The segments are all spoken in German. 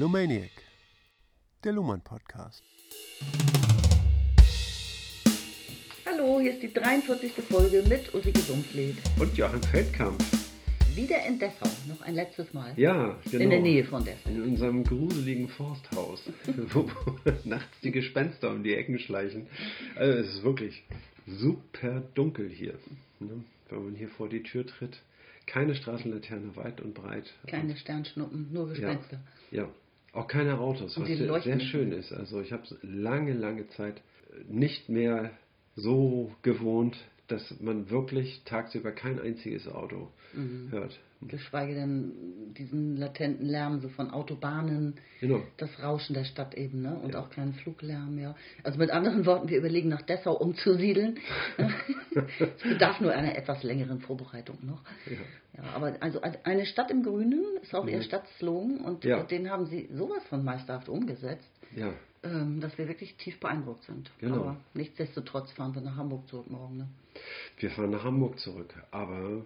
Lumaniac, der Luhmann Podcast. Hallo, hier ist die 43. Folge mit Ulrike Sumpfled. Und Johann Feldkamp. Wieder in Dessau, noch ein letztes Mal. Ja, genau. In der Nähe von Dessau. In unserem gruseligen Forsthaus, wo nachts die Gespenster um die Ecken schleichen. Also es ist wirklich super dunkel hier. Ne? Wenn man hier vor die Tür tritt. Keine Straßenlaterne weit und breit. Keine Sternschnuppen, nur Gespenster. Ja, ja. Auch keine Autos, was sehr, schön ist. Also ich habe es lange, lange Zeit nicht mehr so gewohnt, dass man wirklich tagsüber kein einziges Auto Mhm. hört. Geschweige denn diesen latenten Lärm so von Autobahnen, Genau. das Rauschen der Stadt eben, ne? Und Ja. auch keinen Fluglärm, ja. Also mit anderen Worten, wir überlegen nach Dessau umzusiedeln. es bedarf nur einer etwas längeren Vorbereitung noch. Ja. Ja, aber also eine Stadt im Grünen ist auch ihr Mhm. Stadtslogan und Ja. den haben sie sowas von meisterhaft umgesetzt. Ja, ähm, dass wir wirklich tief beeindruckt sind. Genau. Aber nichtsdestotrotz fahren wir nach Hamburg zurück morgen. Ne? wir fahren nach Hamburg zurück, aber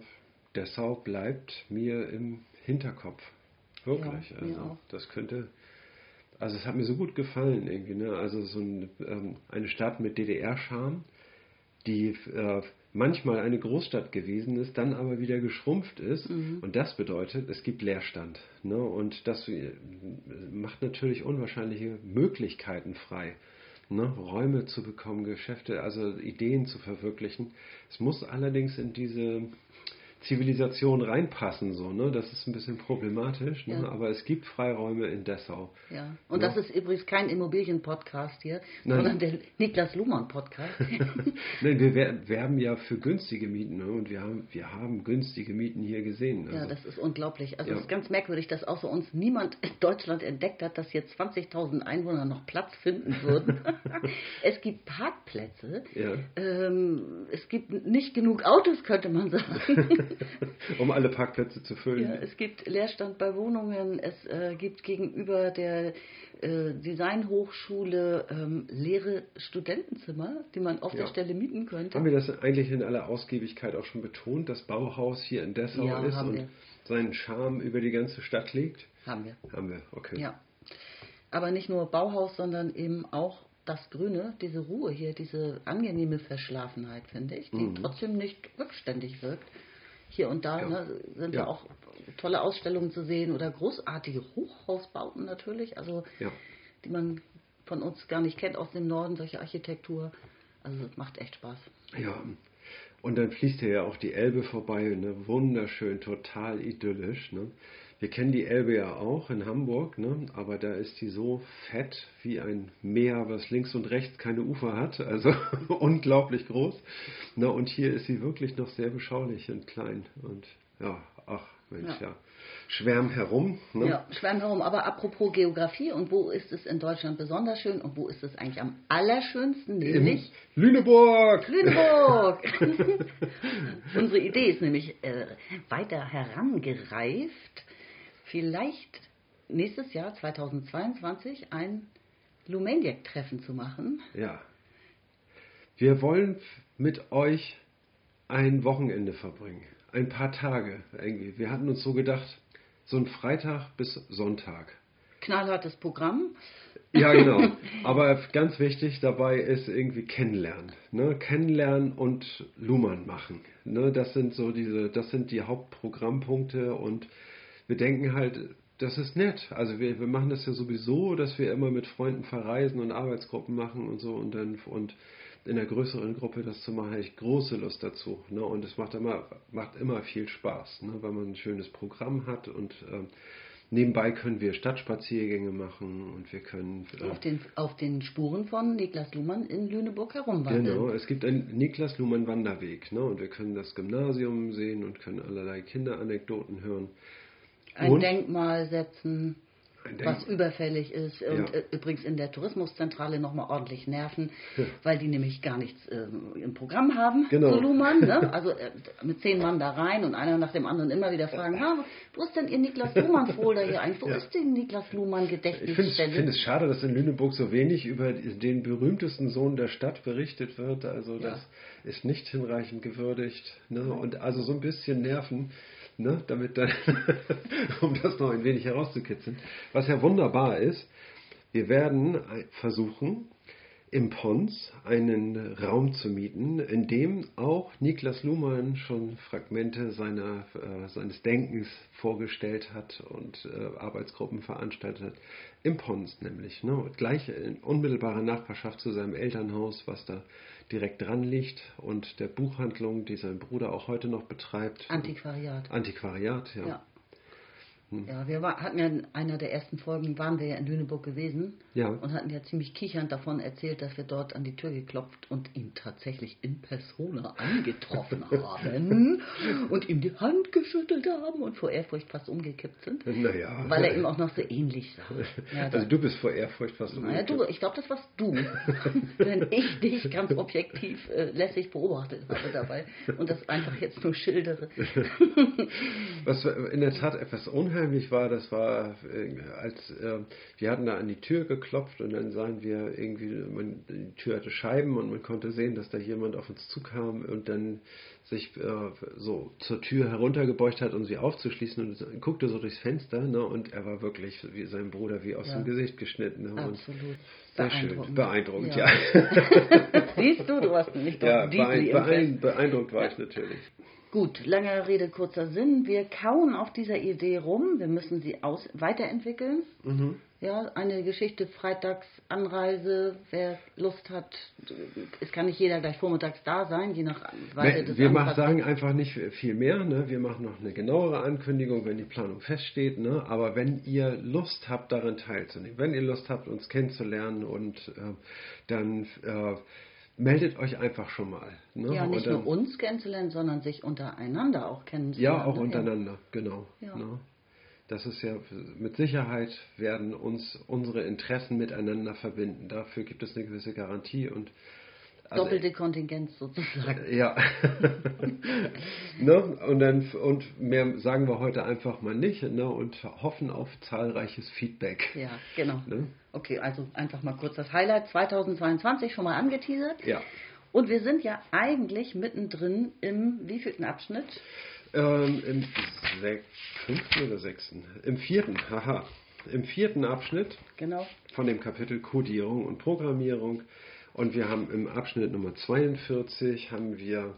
Dessau bleibt mir im Hinterkopf. Wirklich. Ja, also das könnte. Also es hat mir so gut gefallen irgendwie, ne? Also so ein, ähm, eine Stadt mit DDR-Charme, die äh, manchmal eine Großstadt gewesen ist, dann aber wieder geschrumpft ist. Mhm. Und das bedeutet, es gibt Leerstand. Ne? Und das äh, macht natürlich unwahrscheinliche Möglichkeiten frei. Ne? Räume zu bekommen, Geschäfte, also Ideen zu verwirklichen. Es muss allerdings in diese Zivilisation reinpassen, so, ne? Das ist ein bisschen problematisch, ne? Ja. aber es gibt Freiräume in Dessau. Ja. Und Ja. das ist übrigens kein Immobilien-Podcast hier, Nein. sondern der Niklas Luhmann-Podcast. Nein, wir wer- werben ja für günstige Mieten ne? und wir haben, wir haben günstige Mieten hier gesehen. ja, Also, das ist unglaublich. Also Ja. es ist ganz merkwürdig, dass außer uns niemand in Deutschland entdeckt hat, dass hier 20.000 Einwohner noch Platz finden würden. es gibt Parkplätze. ja, Ähm, es gibt nicht genug Autos, könnte man sagen. um alle Parkplätze zu füllen. Ja, es gibt Leerstand bei Wohnungen, es äh, gibt gegenüber der äh, Designhochschule ähm, leere Studentenzimmer, die man auf Ja. der Stelle mieten könnte. Haben wir das eigentlich in aller Ausgiebigkeit auch schon betont, dass Bauhaus hier in Dessau Ja, ist und wir. seinen Charme über die ganze Stadt legt? Haben wir. Haben wir, okay. Ja. Aber nicht nur Bauhaus, sondern eben auch das Grüne, diese Ruhe hier, diese angenehme Verschlafenheit, finde ich, die Mhm. trotzdem nicht rückständig wirkt. Hier und da Ja. ne, sind Ja. auch tolle Ausstellungen zu sehen oder großartige Hochhausbauten natürlich, also Ja. die man von uns gar nicht kennt aus dem Norden, solche Architektur. Also es macht echt Spaß. Ja, und dann fließt hier ja auch die Elbe vorbei, ne? wunderschön, total idyllisch. Ne? Wir kennen die Elbe ja auch in Hamburg, ne? aber da ist die so fett wie ein Meer, was links und rechts keine Ufer hat, also unglaublich groß. Ne? Und hier ist sie wirklich noch sehr beschaulich und klein. Und ja, ach Mensch, ja. Ja. Schwärm herum. Ne? Ja, schwärmen herum. Aber apropos Geografie und wo ist es in Deutschland besonders schön und wo ist es eigentlich am allerschönsten, In nämlich Lüneburg! Lüneburg. Unsere Idee ist nämlich äh, weiter herangereift, vielleicht nächstes Jahr 2022 ein Lumaniac-Treffen zu machen. Ja. Wir wollen mit euch ein Wochenende verbringen. Ein paar Tage irgendwie. Wir hatten uns so gedacht, so ein Freitag bis Sonntag. Knallhartes Programm. Ja, genau. Aber ganz wichtig dabei ist irgendwie kennenlernen. Ne? Kennenlernen und Luhmann machen. Ne? Das sind so diese, das sind die Hauptprogrammpunkte und wir denken halt, das ist nett. Also wir, wir machen das ja sowieso, dass wir immer mit Freunden verreisen und Arbeitsgruppen machen und so und dann und in einer größeren Gruppe das zu machen, habe ich große Lust dazu. Ne? Und es macht immer, macht immer viel Spaß, ne? weil man ein schönes Programm hat und ähm, nebenbei können wir Stadtspaziergänge machen und wir können äh, Auf den, auf den Spuren von Niklas Luhmann in Lüneburg herumwandeln. Genau, es gibt einen Niklas Luhmann Wanderweg, ne? Und wir können das Gymnasium sehen und können allerlei Kinderanekdoten hören. Ein Und- Denkmal setzen, Ein was Denk- überfällig ist. Und äh, übrigens in der Tourismuszentrale nochmal ordentlich nerven, Ja. weil die nämlich gar nichts ähm, im Programm haben, Genau. so Luhmann. Ne? Also äh, mit zehn Mann da rein und einer nach dem anderen immer wieder fragen, ha, wo ist denn Ihr Niklas Luhmann-Folder hier eigentlich? Wo Ja. ist denn Niklas Luhmann Ich finde es Gedächtnisstelle? find es schade, dass in Lüneburg so wenig über den berühmtesten Sohn der Stadt berichtet wird. Also das ist nicht hinreichend gewürdigt. Ne? Und also so ein bisschen Nerven ne, damit dann, um das noch ein wenig herauszukitzeln. Was ja wunderbar ist, wir werden versuchen, im Pons einen Raum zu mieten, in dem auch Niklas Luhmann schon Fragmente seiner, äh, seines Denkens vorgestellt hat und äh, Arbeitsgruppen veranstaltet hat. Im Pons nämlich. Ne? Gleich in unmittelbarer Nachbarschaft zu seinem Elternhaus, was da direkt dran liegt und der Buchhandlung, die sein Bruder auch heute noch betreibt. Antiquariat. Antiquariat, ja. ja. Hm. Ja, wir war, hatten ja in einer der ersten Folgen, waren wir ja in Lüneburg gewesen ja. und hatten ja ziemlich kichernd davon erzählt, dass wir dort an die Tür geklopft und ihn tatsächlich in Persona angetroffen haben und ihm die Hand geschüttelt haben und vor Ehrfurcht fast umgekippt sind. Naja. Weil er ihm auch noch so ähnlich sah. Ja, also du bist vor Ehrfurcht fast umgekippt. Naja, du, ich glaube, das warst du. Wenn ich dich ganz objektiv äh, lässig beobachtet habe dabei und das einfach jetzt nur schildere. Was in der Tat etwas unheimlich unheimlich war, das war, äh, als äh, wir hatten da an die Tür geklopft und dann sahen wir irgendwie, man, die Tür hatte Scheiben und man konnte sehen, dass da jemand auf uns zukam und dann sich äh, so zur Tür heruntergebeugt hat, um sie aufzuschließen und guckte so durchs Fenster ne, und er war wirklich wie sein Bruder wie aus ja. dem Gesicht geschnitten. Ne, Absolut. Sehr schön, beeindruckend, ja. ja. Siehst du, du hast nicht doch ja, beein beeindruckt war ich natürlich. Gut, lange Rede, kurzer Sinn. Wir kauen auf dieser Idee rum. Wir müssen sie aus weiterentwickeln. Mhm. Ja, eine Geschichte Freitagsanreise. Wer Lust hat, es kann nicht jeder gleich vormittags da sein, je nach Weite des Wir machen, sagen einfach nicht viel mehr. Ne? Wir machen noch eine genauere Ankündigung, wenn die Planung feststeht. Ne? Aber wenn ihr Lust habt, daran teilzunehmen, wenn ihr Lust habt, uns kennenzulernen und äh, dann äh, meldet euch einfach schon mal. Ne? Ja, nicht dann, nur uns kennenzulernen, sondern sich untereinander auch kennenzulernen. Ja, auch untereinander, genau. Ja. Ne? Das ist ja, mit Sicherheit werden uns unsere Interessen miteinander verbinden. Dafür gibt es eine gewisse Garantie und also, Doppelte Kontingenz sozusagen. Ja. ne? Und dann und mehr sagen wir heute einfach mal nicht ne? und hoffen auf zahlreiches Feedback. Ja, genau. Ne? Okay, also einfach mal kurz das Highlight 2022 schon mal angeteasert. Ja. Und wir sind ja eigentlich mittendrin im wievielten Abschnitt? Ähm, Im fünften oder sechsten? Im vierten, haha. Im vierten Abschnitt genau. von dem Kapitel Codierung und Programmierung und wir haben im Abschnitt Nummer 42 haben wir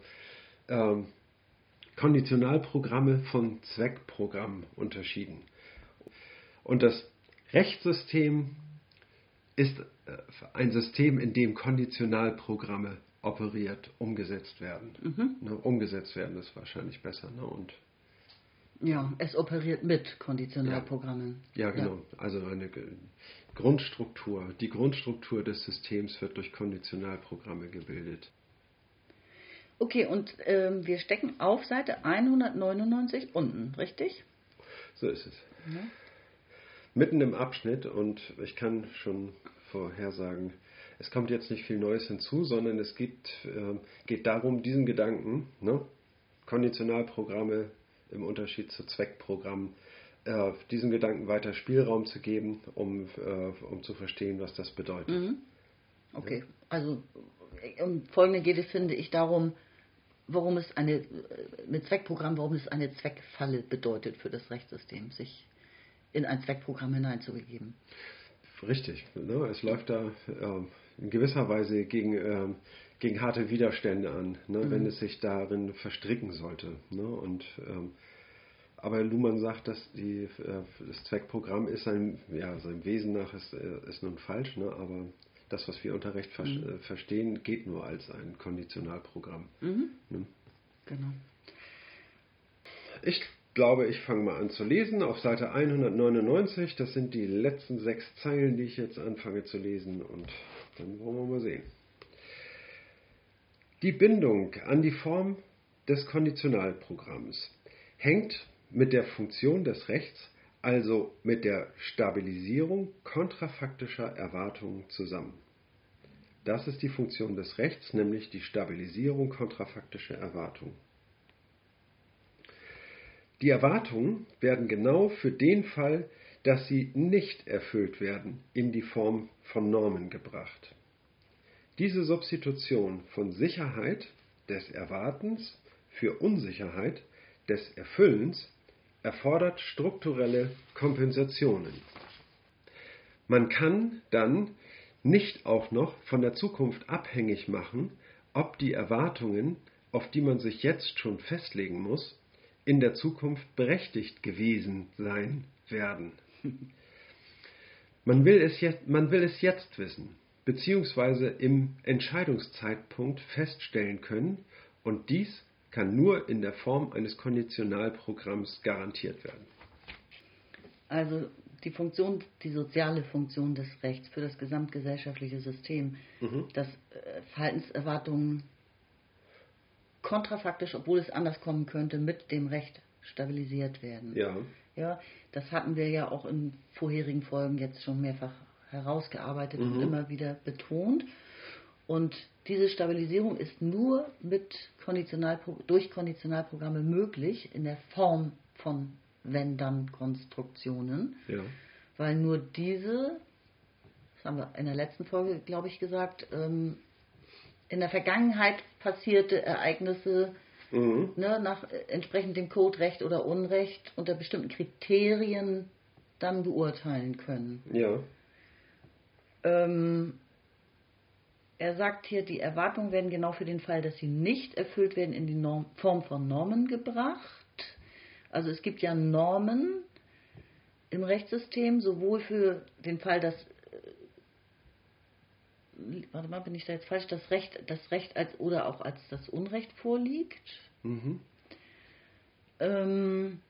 ähm, Konditionalprogramme von Zweckprogrammen unterschieden. Und das Rechtssystem ist äh, ein System, in dem Konditionalprogramme operiert, umgesetzt werden. Mhm. Ne, umgesetzt werden ist wahrscheinlich besser. Ne? Und ja, es operiert mit Konditionalprogrammen. Ja, ja genau. Ja. Also eine Grundstruktur, die Grundstruktur des Systems wird durch Konditionalprogramme gebildet. Okay, und ähm, wir stecken auf Seite 199 unten, richtig? So ist es. Ja. Mitten im Abschnitt und ich kann schon vorhersagen, es kommt jetzt nicht viel Neues hinzu, sondern es geht, äh, geht darum, diesen Gedanken, ne, Konditionalprogramme im Unterschied zu Zweckprogrammen, äh, diesen Gedanken weiter Spielraum zu geben, um, äh, um zu verstehen, was das bedeutet. Mhm. Okay, ja. also im Folgenden geht es, finde ich, darum, warum es eine, mit Zweckprogramm, warum es eine Zweckfalle bedeutet für das Rechtssystem, sich in ein Zweckprogramm hineinzubegeben. Richtig, ne? es läuft da äh, in gewisser Weise gegen, äh, gegen harte Widerstände an, ne? Mhm. wenn es sich darin verstricken sollte. Ne? Und ähm, aber Luhmann sagt, dass die, äh, das Zweckprogramm ist sein, ja, seinem Wesen nach ist, äh, ist nun falsch, ne? aber das, was wir unter Recht ver mhm. Äh, verstehen, geht nur als ein Konditionalprogramm. Mhm. Ne? Genau. Ich glaube, ich fange mal an zu lesen auf Seite 199. Das sind die letzten sechs Zeilen, die ich jetzt anfange zu lesen und dann wollen wir mal sehen. Die Bindung an die Form des Konditionalprogramms hängt mit der Funktion des Rechts, also mit der Stabilisierung kontrafaktischer Erwartungen zusammen. Das ist die Funktion des Rechts, nämlich die Stabilisierung kontrafaktischer Erwartungen. Die Erwartungen werden genau für den Fall, dass sie nicht erfüllt werden, in die Form von Normen gebracht. Diese Substitution von Sicherheit des Erwartens für Unsicherheit des Erfüllens erfordert strukturelle Kompensationen. Man kann dann nicht auch noch von der Zukunft abhängig machen, ob die Erwartungen, auf die man sich jetzt schon festlegen muss, in der Zukunft berechtigt gewesen sein werden. Man will es jetzt, man will es jetzt wissen, beziehungsweise im Entscheidungszeitpunkt feststellen können, und dies kann nur in der Form eines Konditionalprogramms garantiert werden. Also die Funktion, die soziale Funktion des Rechts für das gesamtgesellschaftliche System, mhm. dass äh, Verhaltenserwartungen kontrafaktisch, obwohl es anders kommen könnte, mit dem Recht stabilisiert werden. Ja. Ja, das hatten wir ja auch in vorherigen Folgen jetzt schon mehrfach herausgearbeitet mhm. und immer wieder betont. Und diese Stabilisierung ist nur mit Konditional, durch Konditionalprogramme möglich in der Form von Wenn-Dann-Konstruktionen. Ja. Weil nur diese, das haben wir in der letzten Folge, glaube ich, gesagt, ähm, in der Vergangenheit passierte Ereignisse mhm. ne, nach entsprechend dem Code Recht oder Unrecht unter bestimmten Kriterien dann beurteilen können. Ja. Ähm, er sagt hier, die Erwartungen werden genau für den Fall, dass sie nicht erfüllt werden, in die Norm, Form von Normen gebracht. Also es gibt ja Normen im Rechtssystem, sowohl für den Fall, dass äh, warte mal, bin ich da jetzt falsch, das Recht, das Recht als oder auch als das Unrecht vorliegt. Mhm. Ähm,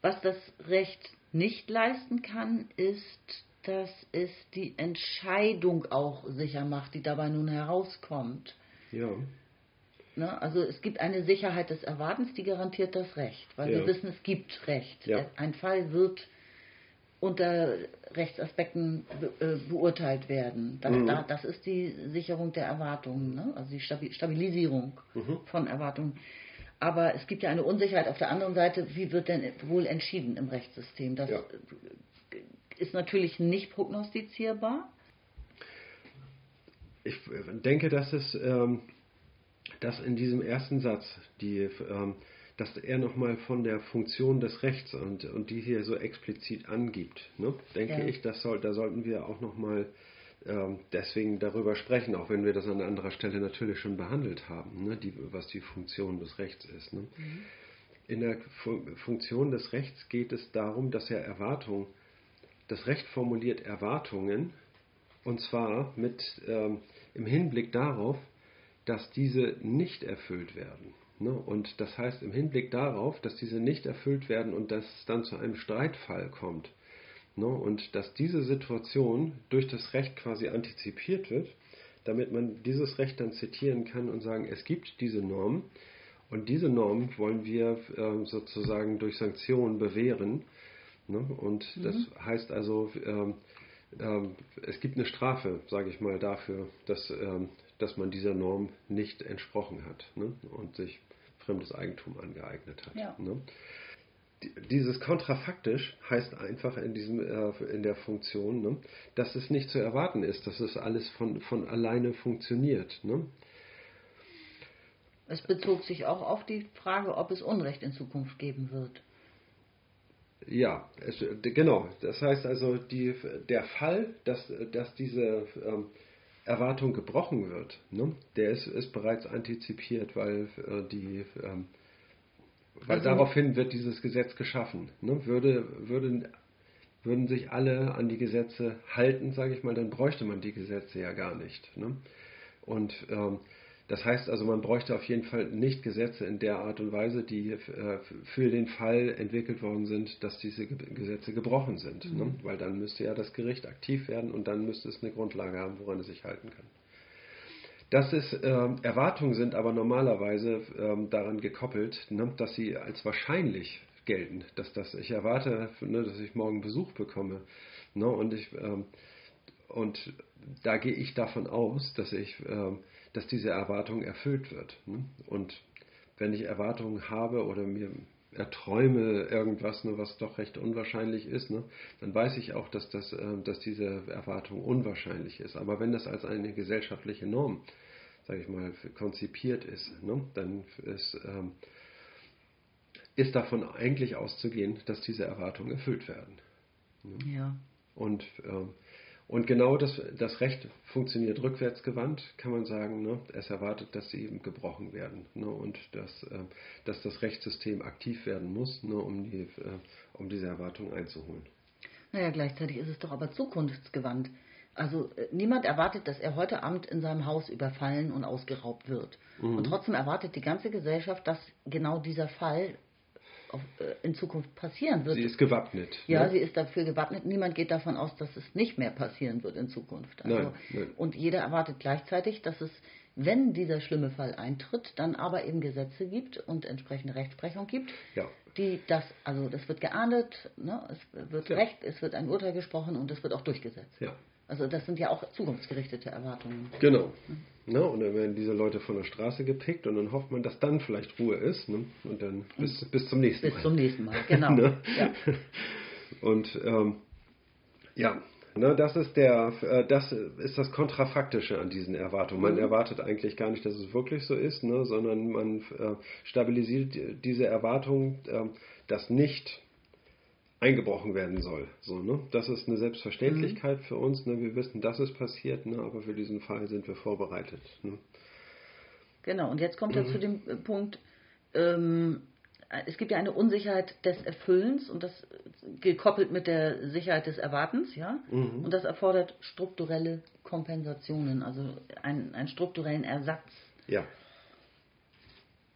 was das Recht nicht leisten kann, ist dass es die Entscheidung auch sicher macht, die dabei nun herauskommt. Ja. Ne? Also es gibt eine Sicherheit des Erwartens, die garantiert das Recht, weil ja. wir wissen, es gibt Recht. Ja. Ein Fall wird unter Rechtsaspekten be äh, beurteilt werden. Das, mhm. da, das, ist die Sicherung der Erwartungen, ne? also die Stabilisierung mhm. von Erwartungen. Aber es gibt ja eine Unsicherheit auf der anderen Seite, wie wird denn wohl entschieden im Rechtssystem? Das ja ist natürlich nicht prognostizierbar. Ich denke, dass es ähm, dass in diesem ersten Satz, die, ähm, dass er nochmal von der Funktion des Rechts und, und die hier so explizit angibt, ne? denke ja. ich, das soll, da sollten wir auch nochmal ähm, deswegen darüber sprechen, auch wenn wir das an anderer Stelle natürlich schon behandelt haben, ne? die, was die Funktion des Rechts ist. Ne? Mhm. In der Funktion des Rechts geht es darum, dass er Erwartungen das Recht formuliert Erwartungen, und zwar mit, ähm, im Hinblick darauf, dass diese nicht erfüllt werden. Ne? Und das heißt im Hinblick darauf, dass diese nicht erfüllt werden und dass es dann zu einem Streitfall kommt. Ne? Und dass diese Situation durch das Recht quasi antizipiert wird, damit man dieses Recht dann zitieren kann und sagen, es gibt diese Norm und diese Norm wollen wir äh, sozusagen durch Sanktionen bewähren Ne? Und mhm. das heißt also, ähm, ähm, es gibt eine Strafe, sage ich mal, dafür, dass, ähm, dass man dieser Norm nicht entsprochen hat ne? und sich fremdes Eigentum angeeignet hat. Ja. Ne? Dieses kontrafaktisch heißt einfach in, diesem, äh, in der Funktion, ne? dass es nicht zu erwarten ist, dass es alles von, von alleine funktioniert. Ne? Es bezog sich auch auf die Frage, ob es Unrecht in Zukunft geben wird. Ja, es, genau. Das heißt also, die, der Fall, dass, dass diese ähm, Erwartung gebrochen wird, ne, der ist, ist bereits antizipiert, weil äh, die ähm, weil also, daraufhin wird dieses Gesetz geschaffen. Ne? Würde, würde, würden sich alle an die Gesetze halten, sage ich mal, dann bräuchte man die Gesetze ja gar nicht. Ne? Und ähm, das heißt also, man bräuchte auf jeden Fall nicht Gesetze in der Art und Weise, die äh, für den Fall entwickelt worden sind, dass diese Gesetze gebrochen sind. Ne? Mhm. Ne? Weil dann müsste ja das Gericht aktiv werden und dann müsste es eine Grundlage haben, woran es sich halten kann. Das ist, äh, Erwartungen sind aber normalerweise äh, daran gekoppelt, ne, dass sie als wahrscheinlich gelten. Dass das, ich erwarte, ne, dass ich morgen Besuch bekomme. Ne, und, ich, ähm, und da gehe ich davon aus, dass ich ähm, dass diese Erwartung erfüllt wird. Ne? Und wenn ich Erwartungen habe oder mir erträume irgendwas, ne, was doch recht unwahrscheinlich ist, ne, dann weiß ich auch, dass, das, äh, dass diese Erwartung unwahrscheinlich ist. Aber wenn das als eine gesellschaftliche Norm, sage ich mal, konzipiert ist, ne, dann ist, ähm, ist davon eigentlich auszugehen, dass diese Erwartungen erfüllt werden. Ja. Und, ähm, und genau das, das Recht funktioniert rückwärtsgewandt, kann man sagen. Ne? Es erwartet, dass sie eben gebrochen werden ne? und dass, äh, dass das Rechtssystem aktiv werden muss, ne? um, die, äh, um diese Erwartungen einzuholen. Naja, gleichzeitig ist es doch aber zukunftsgewandt. Also äh, niemand erwartet, dass er heute Abend in seinem Haus überfallen und ausgeraubt wird. Mhm. Und trotzdem erwartet die ganze Gesellschaft, dass genau dieser Fall auf, äh, in Zukunft passieren wird. Sie ist gewappnet. Ja, ne? sie ist dafür gewappnet. Niemand geht davon aus, dass es nicht mehr passieren wird in Zukunft. Also, nein, nein. Und jeder erwartet gleichzeitig, dass es, wenn dieser schlimme Fall eintritt, dann aber eben Gesetze gibt und entsprechende Rechtsprechung gibt, ja. die das, also das wird geahndet, ne? es wird ja. Recht, es wird ein Urteil gesprochen und es wird auch durchgesetzt. Ja. Also das sind ja auch zukunftsgerichtete Erwartungen. Genau. Ne? Und dann werden diese Leute von der Straße gepickt und dann hofft man, dass dann vielleicht Ruhe ist. Ne? Und dann bis, bis zum nächsten bis Mal. Bis zum nächsten Mal, genau. ne? ja. Und ähm, ja, ne, das ist der, äh, das ist das Kontrafaktische an diesen Erwartungen. Man mhm. erwartet eigentlich gar nicht, dass es wirklich so ist, ne, sondern man äh, stabilisiert diese Erwartung, äh, dass nicht eingebrochen werden soll. So, ne? Das ist eine Selbstverständlichkeit mhm. für uns. Ne? Wir wissen, dass es passiert, ne? aber für diesen Fall sind wir vorbereitet. Ne? Genau, und jetzt kommt mhm. er zu dem äh, Punkt, ähm, es gibt ja eine Unsicherheit des Erfüllens und das gekoppelt mit der Sicherheit des Erwartens, ja. Mhm. Und das erfordert strukturelle Kompensationen, also einen, einen strukturellen Ersatz. Ja.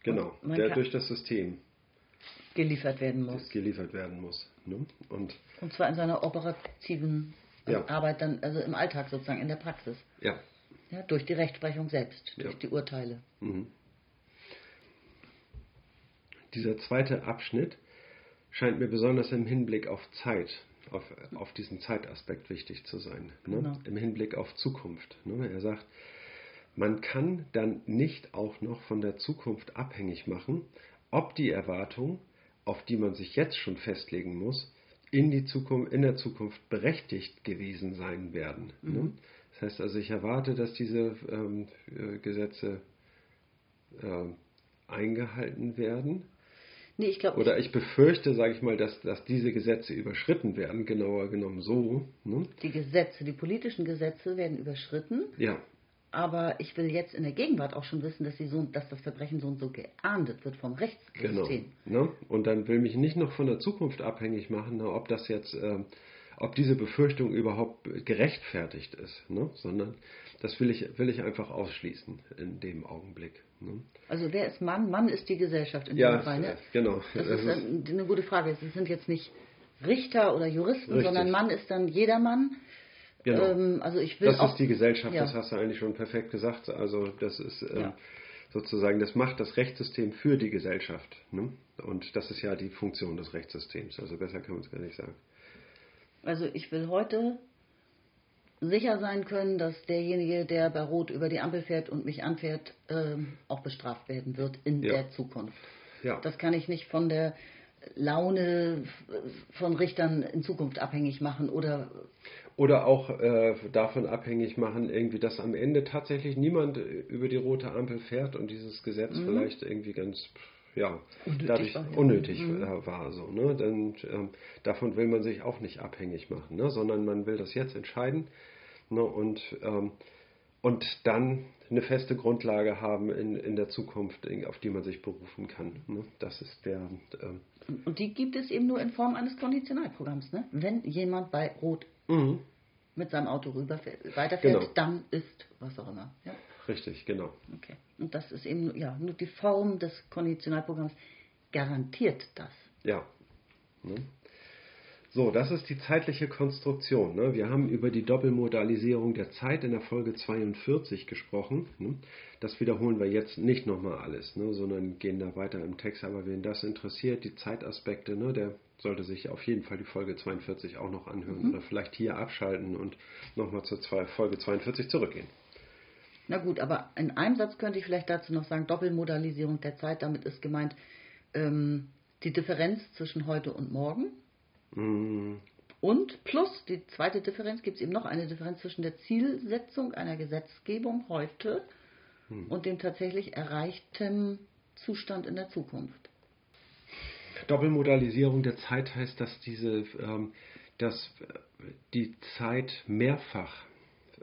Genau, der durch das System geliefert werden muss. Geliefert werden muss. Ne? Und, und zwar in seiner operativen ja. Arbeit dann, also im Alltag sozusagen, in der Praxis. Ja. ja durch die Rechtsprechung selbst, durch die Urteile. Mhm. Dieser zweite Abschnitt scheint mir besonders im Hinblick auf Zeit, auf, auf diesen Zeitaspekt wichtig zu sein. Ne? Genau. Im Hinblick auf Zukunft. Ne? Er sagt, man kann dann nicht auch noch von der Zukunft abhängig machen, ob die Erwartung auf die man sich jetzt schon festlegen muss, in, die Zukunft, in der Zukunft berechtigt gewesen sein werden. Ne? Mhm. Das heißt also, ich erwarte, dass diese ähm, äh, Gesetze äh, eingehalten werden. Nee, ich glaub, Oder ich befürchte, sage ich mal, dass, dass diese Gesetze überschritten werden, genauer genommen so. Ne? Die Gesetze, die politischen Gesetze werden überschritten. Ja. Aber ich will jetzt in der Gegenwart auch schon wissen, dass, so, dass das Verbrechen so und so geahndet wird vom Rechtssystem. Genau. Ne? Und dann will mich nicht noch von der Zukunft abhängig machen, ne, ob das jetzt, äh, ob diese Befürchtung überhaupt gerechtfertigt ist, ne? sondern das will ich, will ich einfach ausschließen in dem Augenblick. Ne? Also wer ist Mann? Mann ist die Gesellschaft in ja, dem Fall. Ne? genau. Das, das ist, ist eine gute Frage. Es sind jetzt nicht Richter oder Juristen, richtig. sondern Mann ist dann jedermann. Genau. Ähm, also ich will das auch, ist die Gesellschaft, ja. das hast du eigentlich schon perfekt gesagt. Also das ist ähm, ja. sozusagen, das macht das Rechtssystem für die Gesellschaft. Ne? Und das ist ja die Funktion des Rechtssystems. Also besser kann man es gar nicht sagen. Also ich will heute sicher sein können, dass derjenige, der bei Rot über die Ampel fährt und mich anfährt, ähm, auch bestraft werden wird in ja. der Zukunft. Ja. Das kann ich nicht von der Laune von Richtern in Zukunft abhängig machen oder oder auch äh, davon abhängig machen, irgendwie, dass am Ende tatsächlich niemand über die rote Ampel fährt und dieses Gesetz mhm. vielleicht irgendwie ganz ja, unnötig dadurch war, ja. unnötig mhm. Äh, war. So, ne? Denn, ähm, davon will man sich auch nicht abhängig machen, ne? sondern man will das jetzt entscheiden ne? und, ähm, und dann eine feste Grundlage haben in, in der Zukunft, auf die man sich berufen kann. Ne? Das ist der. Ähm, und die gibt es eben nur in Form eines Konditionalprogramms. Ne? Wenn jemand bei Rot mhm. mit seinem Auto rüber weiterfährt, genau. dann ist was auch immer. Ja? Richtig, genau. Okay. Und das ist eben ja nur die Form des Konditionalprogramms garantiert das. Ja. Ne? So, das ist die zeitliche Konstruktion. Ne? Wir haben über die Doppelmodalisierung der Zeit in der Folge 42 gesprochen. Ne? Das wiederholen wir jetzt nicht nochmal alles, ne? sondern gehen da weiter im Text. Aber wen das interessiert, die Zeitaspekte, ne? der sollte sich auf jeden Fall die Folge 42 auch noch anhören mhm. oder vielleicht hier abschalten und nochmal zur Folge 42 zurückgehen. Na gut, aber in einem Satz könnte ich vielleicht dazu noch sagen, Doppelmodalisierung der Zeit, damit ist gemeint ähm, die Differenz zwischen heute und morgen. Mhm. Und plus die zweite Differenz gibt es eben noch eine Differenz zwischen der Zielsetzung einer Gesetzgebung heute mhm. und dem tatsächlich erreichten Zustand in der Zukunft. Doppelmodalisierung der Zeit heißt, dass diese, ähm, dass die Zeit mehrfach,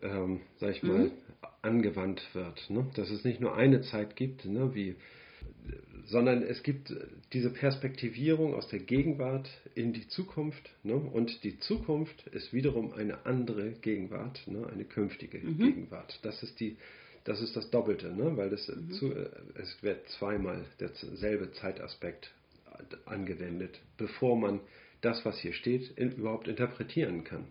ähm, sag ich mal, mhm. angewandt wird. Ne? Dass es nicht nur eine Zeit gibt, ne, wie sondern es gibt diese Perspektivierung aus der Gegenwart in die Zukunft. Ne? Und die Zukunft ist wiederum eine andere Gegenwart, ne? eine künftige mhm. Gegenwart. Das ist, die, das ist das Doppelte, ne? weil das mhm. zu, es wird zweimal derselbe Zeitaspekt angewendet, bevor man das, was hier steht, in, überhaupt interpretieren kann.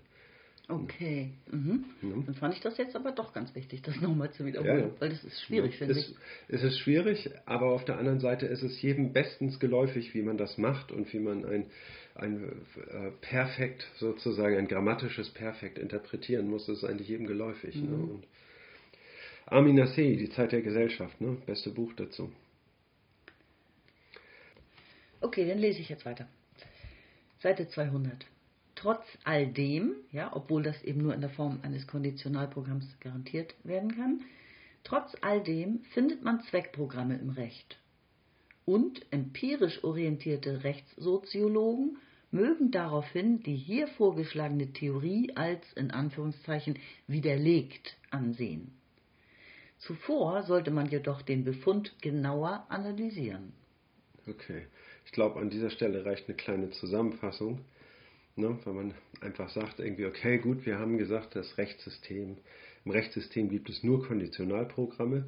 Okay. Mhm. Mhm. Dann fand ich das jetzt aber doch ganz wichtig, das nochmal zu wiederholen, ja, ja. weil das ist schwierig, ja, finde ich. Es ist schwierig, aber auf der anderen Seite ist es jedem bestens geläufig, wie man das macht und wie man ein, ein äh, Perfekt, sozusagen ein grammatisches Perfekt interpretieren muss. Das ist eigentlich jedem geläufig. Ne? Mhm. Ne? Und Amin Nassei, Die Zeit der Gesellschaft, ne? beste Buch dazu. Okay, dann lese ich jetzt weiter. Seite 200 trotz all dem, ja, obwohl das eben nur in der Form eines Konditionalprogramms garantiert werden kann, trotz all dem findet man Zweckprogramme im Recht. Und empirisch orientierte Rechtssoziologen mögen daraufhin die hier vorgeschlagene Theorie als in Anführungszeichen widerlegt ansehen. Zuvor sollte man jedoch den Befund genauer analysieren. Okay, ich glaube, an dieser Stelle reicht eine kleine Zusammenfassung. Ne? Wenn man einfach sagt, irgendwie, okay, gut, wir haben gesagt, das Rechtssystem, im Rechtssystem gibt es nur Konditionalprogramme.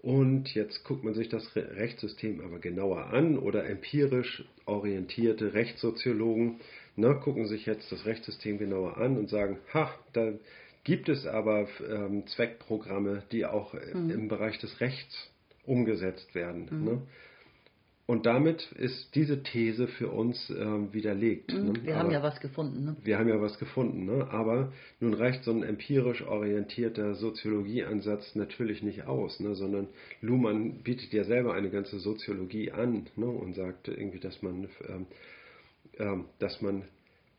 Und jetzt guckt man sich das Rechtssystem aber genauer an oder empirisch orientierte Rechtssoziologen ne, gucken sich jetzt das Rechtssystem genauer an und sagen, ha, da gibt es aber ähm, Zweckprogramme, die auch mhm. im Bereich des Rechts umgesetzt werden. Mhm. Ne? Und damit ist diese These für uns äh, widerlegt. Mhm, ne? Wir Aber haben ja was gefunden. Ne? Wir haben ja was gefunden. Ne? Aber nun reicht so ein empirisch orientierter Soziologieansatz natürlich nicht aus, ne? sondern Luhmann bietet ja selber eine ganze Soziologie an ne? und sagt irgendwie, dass man, ähm, äh, dass man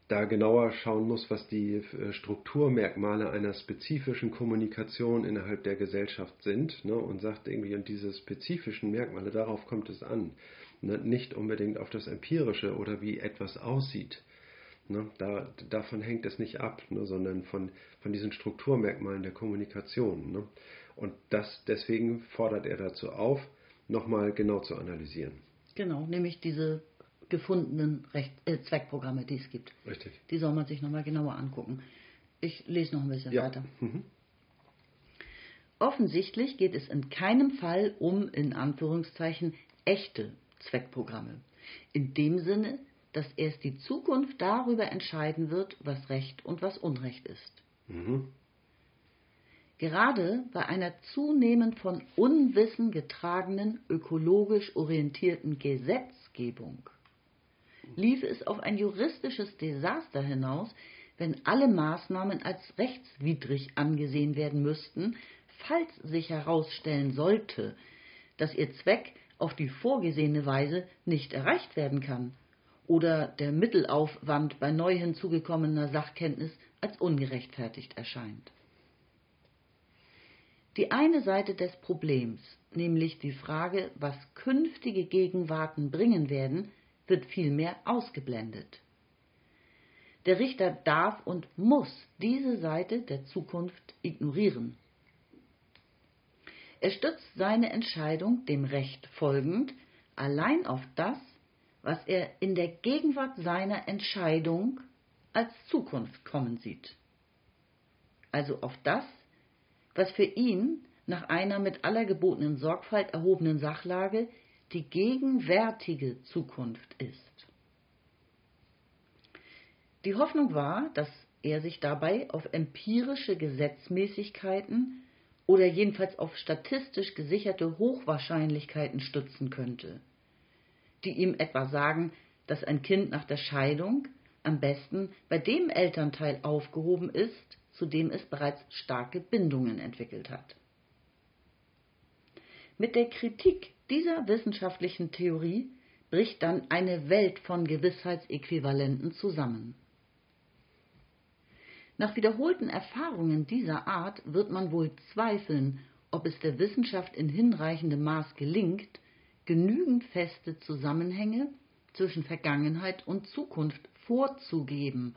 da genauer schauen muss, was die äh, Strukturmerkmale einer spezifischen Kommunikation innerhalb der Gesellschaft sind ne, und sagt irgendwie, und diese spezifischen Merkmale, darauf kommt es an. Ne, nicht unbedingt auf das Empirische oder wie etwas aussieht. Ne, da, davon hängt es nicht ab, ne, sondern von, von diesen Strukturmerkmalen der Kommunikation. Ne. Und das, deswegen fordert er dazu auf, nochmal genau zu analysieren. Genau, nämlich diese gefundenen Recht, äh, Zweckprogramme, die es gibt. Richtig. Die soll man sich nochmal genauer angucken. Ich lese noch ein bisschen ja. weiter. Mhm. Offensichtlich geht es in keinem Fall um, in Anführungszeichen, echte Zweckprogramme. In dem Sinne, dass erst die Zukunft darüber entscheiden wird, was Recht und was Unrecht ist. Mhm. Gerade bei einer zunehmend von Unwissen getragenen, ökologisch orientierten Gesetzgebung liefe es auf ein juristisches Desaster hinaus, wenn alle Maßnahmen als rechtswidrig angesehen werden müssten, falls sich herausstellen sollte, dass ihr Zweck auf die vorgesehene Weise nicht erreicht werden kann oder der Mittelaufwand bei neu hinzugekommener Sachkenntnis als ungerechtfertigt erscheint. Die eine Seite des Problems, nämlich die Frage, was künftige Gegenwarten bringen werden, wird vielmehr ausgeblendet. Der Richter darf und muss diese Seite der Zukunft ignorieren. Er stützt seine Entscheidung dem Recht folgend allein auf das, was er in der Gegenwart seiner Entscheidung als Zukunft kommen sieht. Also auf das, was für ihn nach einer mit aller gebotenen Sorgfalt erhobenen Sachlage die gegenwärtige Zukunft ist. Die Hoffnung war, dass er sich dabei auf empirische Gesetzmäßigkeiten oder jedenfalls auf statistisch gesicherte Hochwahrscheinlichkeiten stützen könnte, die ihm etwa sagen, dass ein Kind nach der Scheidung am besten bei dem Elternteil aufgehoben ist, zu dem es bereits starke Bindungen entwickelt hat. Mit der Kritik dieser wissenschaftlichen Theorie bricht dann eine Welt von Gewissheitsäquivalenten zusammen. Nach wiederholten Erfahrungen dieser Art wird man wohl zweifeln, ob es der Wissenschaft in hinreichendem Maß gelingt, genügend feste Zusammenhänge zwischen Vergangenheit und Zukunft vorzugeben,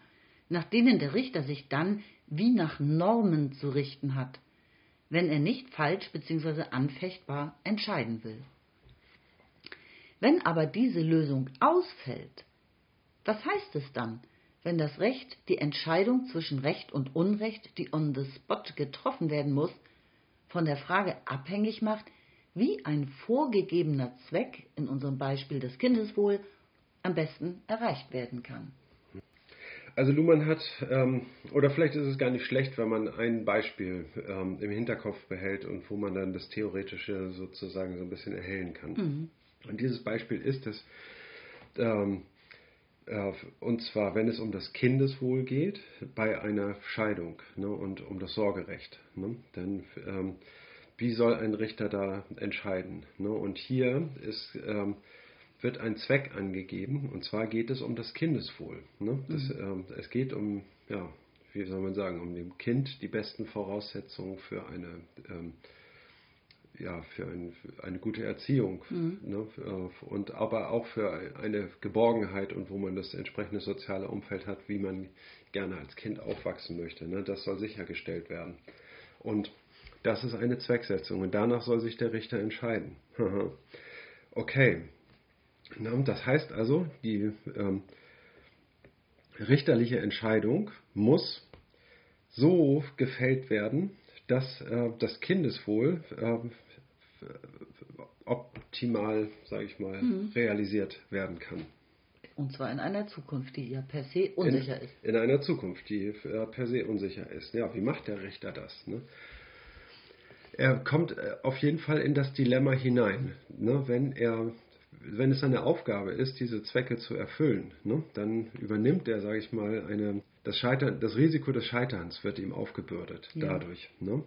nach denen der Richter sich dann wie nach Normen zu richten hat, wenn er nicht falsch bzw. anfechtbar entscheiden will. Wenn aber diese Lösung ausfällt, was heißt es dann, wenn das Recht die Entscheidung zwischen Recht und Unrecht, die on the spot getroffen werden muss, von der Frage abhängig macht, wie ein vorgegebener Zweck, in unserem Beispiel das Kindeswohl, am besten erreicht werden kann. Also Luhmann hat, ähm, oder vielleicht ist es gar nicht schlecht, wenn man ein Beispiel ähm, im Hinterkopf behält und wo man dann das Theoretische sozusagen so ein bisschen erhellen kann. Mhm. Und dieses Beispiel ist es, ähm, äh, und zwar, wenn es um das Kindeswohl geht, bei einer Scheidung ne, und um das Sorgerecht. Ne, denn ähm, wie soll ein Richter da entscheiden? Ne? Und hier ist, ähm, wird ein Zweck angegeben, und zwar geht es um das Kindeswohl. Ne? Das, mhm. ähm, es geht um, ja, wie soll man sagen, um dem Kind die besten Voraussetzungen für eine ähm, ja, für, ein, für, eine gute Erziehung mhm. ne, und aber auch für eine Geborgenheit und wo man das entsprechende soziale Umfeld hat, wie man gerne als Kind aufwachsen möchte. Ne, das soll sichergestellt werden. Und das ist eine Zwecksetzung und danach soll sich der Richter entscheiden. okay. Das heißt also, die ähm, richterliche Entscheidung muss so gefällt werden, dass äh, das Kindeswohl äh, optimal, sage ich mal, mhm. realisiert werden kann. Und zwar in einer Zukunft, die ja per se unsicher in, ist. In einer Zukunft, die äh, per se unsicher ist. Ja, wie macht der Richter das? Ne? Er kommt äh, auf jeden Fall in das Dilemma hinein. Ne? Wenn er wenn es seine Aufgabe ist, diese Zwecke zu erfüllen, ne, dann übernimmt er, sage ich mal, eine, das, Scheitern, das Risiko des Scheiterns wird ihm aufgebürdet ja. dadurch. Ne?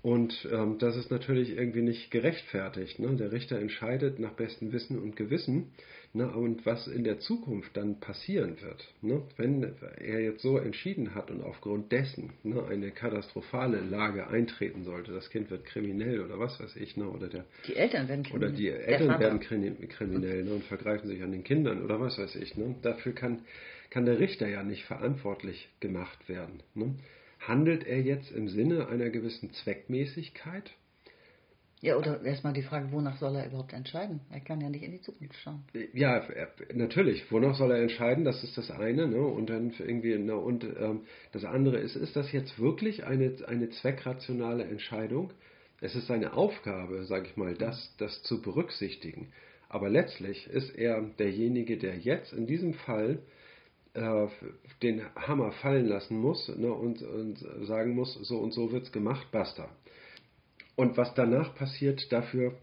Und ähm, das ist natürlich irgendwie nicht gerechtfertigt. Ne? Der Richter entscheidet nach bestem Wissen und Gewissen. Ne? Und was in der Zukunft dann passieren wird, ne? wenn er jetzt so entschieden hat und aufgrund dessen ne, eine katastrophale Lage eintreten sollte, das Kind wird kriminell oder was weiß ich, ne? oder der, die Eltern werden kriminell, oder die Eltern werden kriminell ne? und vergreifen sich an den Kindern oder was weiß ich. Ne? Dafür kann, kann der Richter ja nicht verantwortlich gemacht werden. Ne? Handelt er jetzt im Sinne einer gewissen Zweckmäßigkeit? Ja, oder erstmal die Frage, wonach soll er überhaupt entscheiden? Er kann ja nicht in die Zukunft schauen. Ja, natürlich. Wonach soll er entscheiden? Das ist das eine. Ne? Und dann irgendwie, ne? und ähm, das andere ist, ist das jetzt wirklich eine, eine zweckrationale Entscheidung? Es ist seine Aufgabe, sage ich mal, das, das zu berücksichtigen. Aber letztlich ist er derjenige, der jetzt in diesem Fall den Hammer fallen lassen muss ne, und, und, sagen muss, so und so wird es gemacht, basta. Und was danach passiert, dafür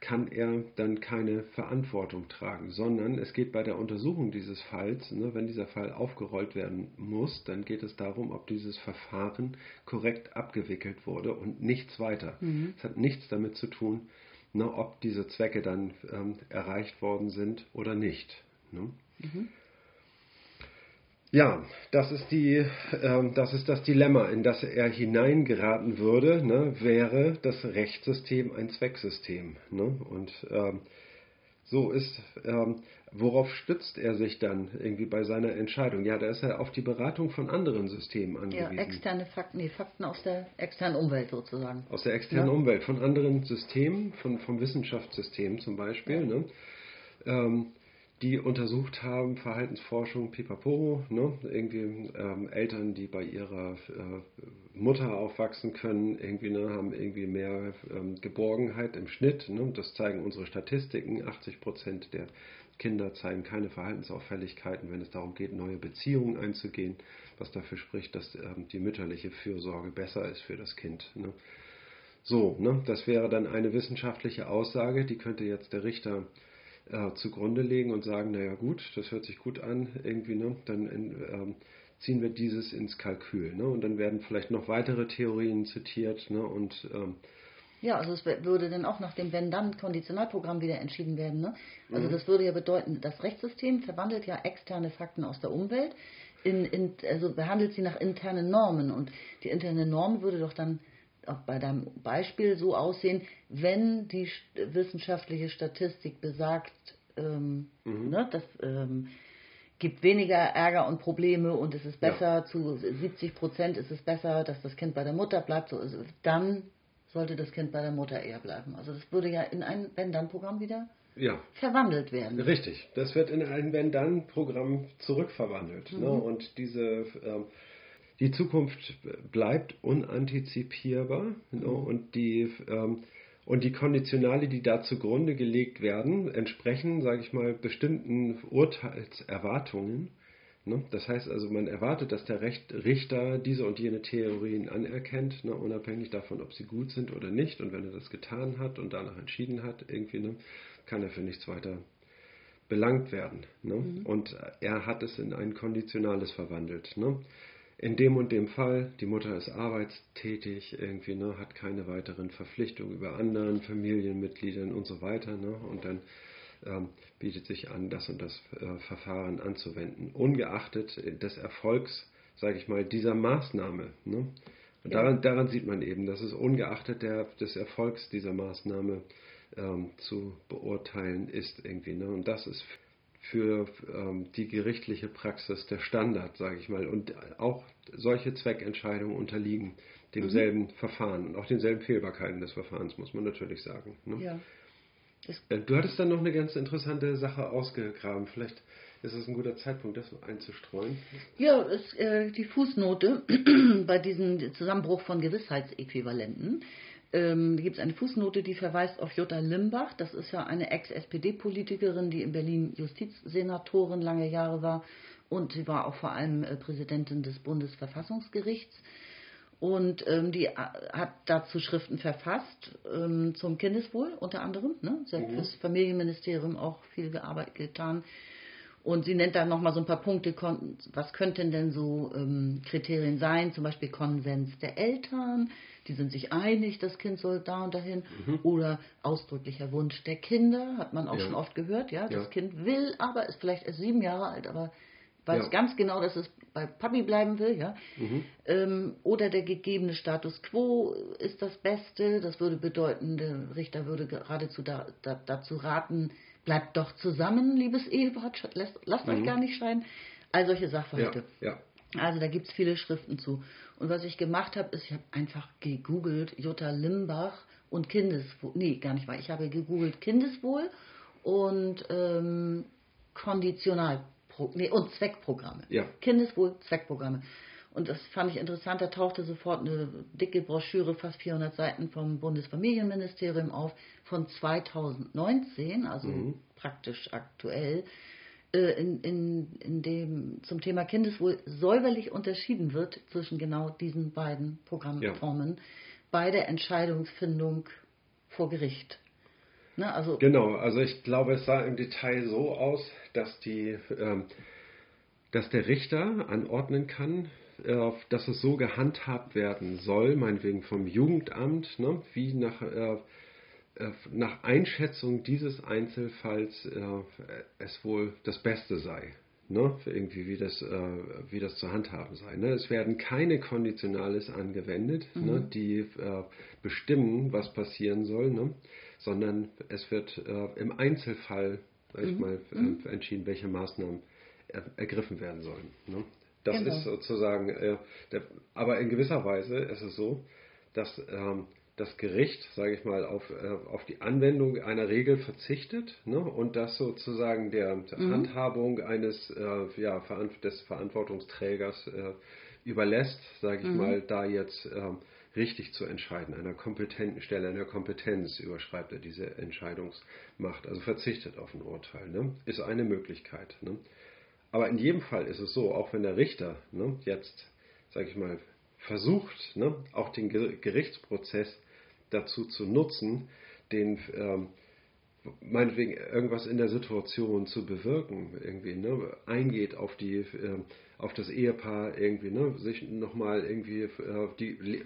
kann er dann keine Verantwortung tragen, sondern es geht bei der Untersuchung dieses Falls, ne, wenn dieser Fall aufgerollt werden muss, dann geht es darum, ob dieses Verfahren korrekt abgewickelt wurde und nichts weiter. Mhm. Es hat nichts damit zu tun, ne, ob diese Zwecke dann ähm, erreicht worden sind oder nicht. Ne? Mhm. Ja, das ist, die, äh, das ist das Dilemma, in das er hineingeraten würde, ne, wäre das Rechtssystem ein Zwecksystem. Ne? Und ähm, so ist, ähm, worauf stützt er sich dann irgendwie bei seiner Entscheidung? Ja, da ist er auf die Beratung von anderen Systemen angewiesen. Ja, externe Fakten, nee, Fakten aus der externen Umwelt sozusagen. Aus der externen ja. Umwelt, von anderen Systemen, von, vom Wissenschaftssystem zum Beispiel. Ja. Ne? Ähm, die untersucht haben, Verhaltensforschung, pipapo, ne? irgendwie ähm, Eltern, die bei ihrer äh, Mutter aufwachsen können, irgendwie ne, haben irgendwie mehr ähm, Geborgenheit im Schnitt. Ne? Das zeigen unsere Statistiken. 80 Prozent der Kinder zeigen keine Verhaltensauffälligkeiten, wenn es darum geht, neue Beziehungen einzugehen, was dafür spricht, dass ähm, die mütterliche Fürsorge besser ist für das Kind. Ne? So, ne? das wäre dann eine wissenschaftliche Aussage, die könnte jetzt der Richter äh, zugrunde legen und sagen, naja gut, das hört sich gut an, irgendwie, ne? dann ähm, ziehen wir dieses ins Kalkül. Ne? Und dann werden vielleicht noch weitere Theorien zitiert ne? und ähm, ja, also es würde dann auch nach dem Wenn-Dann-Konditionalprogramm wieder entschieden werden. Ne? Also mhm. das würde ja bedeuten, das Rechtssystem verwandelt ja externe Fakten aus der Umwelt, in, in, also behandelt sie nach internen Normen und die interne Norm würde doch dann auch bei deinem Beispiel so aussehen, wenn die wissenschaftliche Statistik besagt, ähm, mhm. ne, das ähm, gibt weniger Ärger und Probleme und es ist besser, ja. zu 70 Prozent ist es besser, dass das Kind bei der Mutter bleibt, so dann sollte das Kind bei der Mutter eher bleiben. Also das würde ja in ein Wenn-Dann-Programm wieder ja. verwandelt werden. Richtig, das wird in ein Wenn-Dann-Programm zurückverwandelt. Ne? Mhm. Ne? Und diese, ähm, die Zukunft bleibt unantizipierbar ne? und die ähm, und die Konditionale, die da zugrunde gelegt werden, entsprechen, sage ich mal, bestimmten Urteilserwartungen. Ne? Das heißt also, man erwartet, dass der Recht, Richter diese und jene Theorien anerkennt, ne? unabhängig davon, ob sie gut sind oder nicht. Und wenn er das getan hat und danach entschieden hat, irgendwie, ne? kann er für nichts weiter belangt werden. Ne? Mhm. Und er hat es in ein Konditionales verwandelt. In dem und dem Fall, die Mutter ist arbeitstätig, irgendwie, ne, hat keine weiteren Verpflichtungen über anderen Familienmitgliedern und so weiter. Ne? Und dann ähm, bietet sich an, das und das äh, Verfahren anzuwenden, ungeachtet des Erfolgs, sage ich mal, dieser Maßnahme. Ne? Und daran, daran, sieht man eben, dass es ungeachtet der, des Erfolgs dieser Maßnahme ähm, zu beurteilen ist irgendwie. Ne? Und das ist für ähm, die gerichtliche Praxis der Standard, sage ich mal. Und auch solche Zweckentscheidungen unterliegen demselben mhm. Verfahren und auch denselben Fehlbarkeiten des Verfahrens, muss man natürlich sagen. Ne? Ja. Äh, du hattest dann noch eine ganz interessante Sache ausgegraben. Vielleicht ist es ein guter Zeitpunkt, das einzustreuen. Ja, es, äh, die Fußnote bei diesem Zusammenbruch von Gewissheitsäquivalenten ähm, gibt es eine Fußnote, die verweist auf Jutta Limbach. Das ist ja eine Ex-SPD-Politikerin, die in Berlin Justizsenatorin lange Jahre war. Und sie war auch vor allem äh, Präsidentin des Bundesverfassungsgerichts. Und ähm, die äh, hat dazu Schriften verfasst ähm, zum Kindeswohl unter anderem. Ne? Sie hat mhm. fürs Familienministerium auch viel gearbeitet getan. Und sie nennt dann nochmal so ein paar Punkte, was könnten denn so ähm, Kriterien sein, zum Beispiel Konsens der Eltern, die sind sich einig, das Kind soll da und dahin. Mhm. Oder ausdrücklicher Wunsch der Kinder, hat man auch ja. schon oft gehört, ja. Das ja. Kind will aber, ist vielleicht erst sieben Jahre alt, aber weiß ja. ganz genau, dass es bei Papi bleiben will, ja. Mhm. Ähm, oder der gegebene Status quo ist das Beste. Das würde bedeuten, der Richter würde geradezu da, da, dazu raten, bleibt doch zusammen, liebes Ehepaar, lasst, lasst mhm. euch gar nicht scheiden. All solche Sachverhalte. Ja, ja. Also da gibt es viele Schriften zu. Und was ich gemacht habe, ist, ich habe einfach gegoogelt Jutta Limbach und Kindeswohl. Nee, gar nicht wahr. Ich habe gegoogelt Kindeswohl und ähm, Konditional nee, und Zweckprogramme. Ja. Kindeswohl, Zweckprogramme. Und das fand ich interessant. Da tauchte sofort eine dicke Broschüre, fast 400 Seiten vom Bundesfamilienministerium auf, von 2019, also mhm. praktisch aktuell. Äh, in, in, in dem zum Thema Kindeswohl säuberlich unterschieden wird zwischen genau diesen beiden Programmformen ja. bei der Entscheidungsfindung vor Gericht. Ne, also genau, also ich glaube, es sah im Detail so aus, dass die, ähm, dass der Richter anordnen kann, äh, dass es so gehandhabt werden soll, meinetwegen vom Jugendamt, ne, wie nach äh, äh, nach Einschätzung dieses Einzelfalls äh, es wohl das Beste sei. Ne? Irgendwie wie das, äh, wie das zu handhaben sei. Ne? Es werden keine Konditionales angewendet, ne? mhm. ne? die äh, bestimmen, was passieren soll, ne? sondern es wird äh, im Einzelfall, sag ich mhm. mal, äh, mhm. entschieden, welche Maßnahmen er, ergriffen werden sollen. Ne? Das genau. ist sozusagen, der, aber in gewisser Weise ist es so, dass ähm, das Gericht, sage ich mal, auf, äh, auf die Anwendung einer Regel verzichtet ne, und das sozusagen der, der mhm. Handhabung eines äh, ja, des Verantwortungsträgers äh, überlässt, sage ich mhm. mal, da jetzt ähm, richtig zu entscheiden, einer kompetenten Stelle, einer Kompetenz überschreibt er diese Entscheidungsmacht, also verzichtet auf ein Urteil, ne, ist eine Möglichkeit. Ne. Aber in jedem Fall ist es so, auch wenn der Richter ne, jetzt, sage ich mal, versucht, ne, auch den Gerichtsprozess dazu zu nutzen, den ähm, meinetwegen irgendwas in der Situation zu bewirken, irgendwie, ne, eingeht auf die, äh, auf das Ehepaar irgendwie, ne, sich nochmal irgendwie äh, die le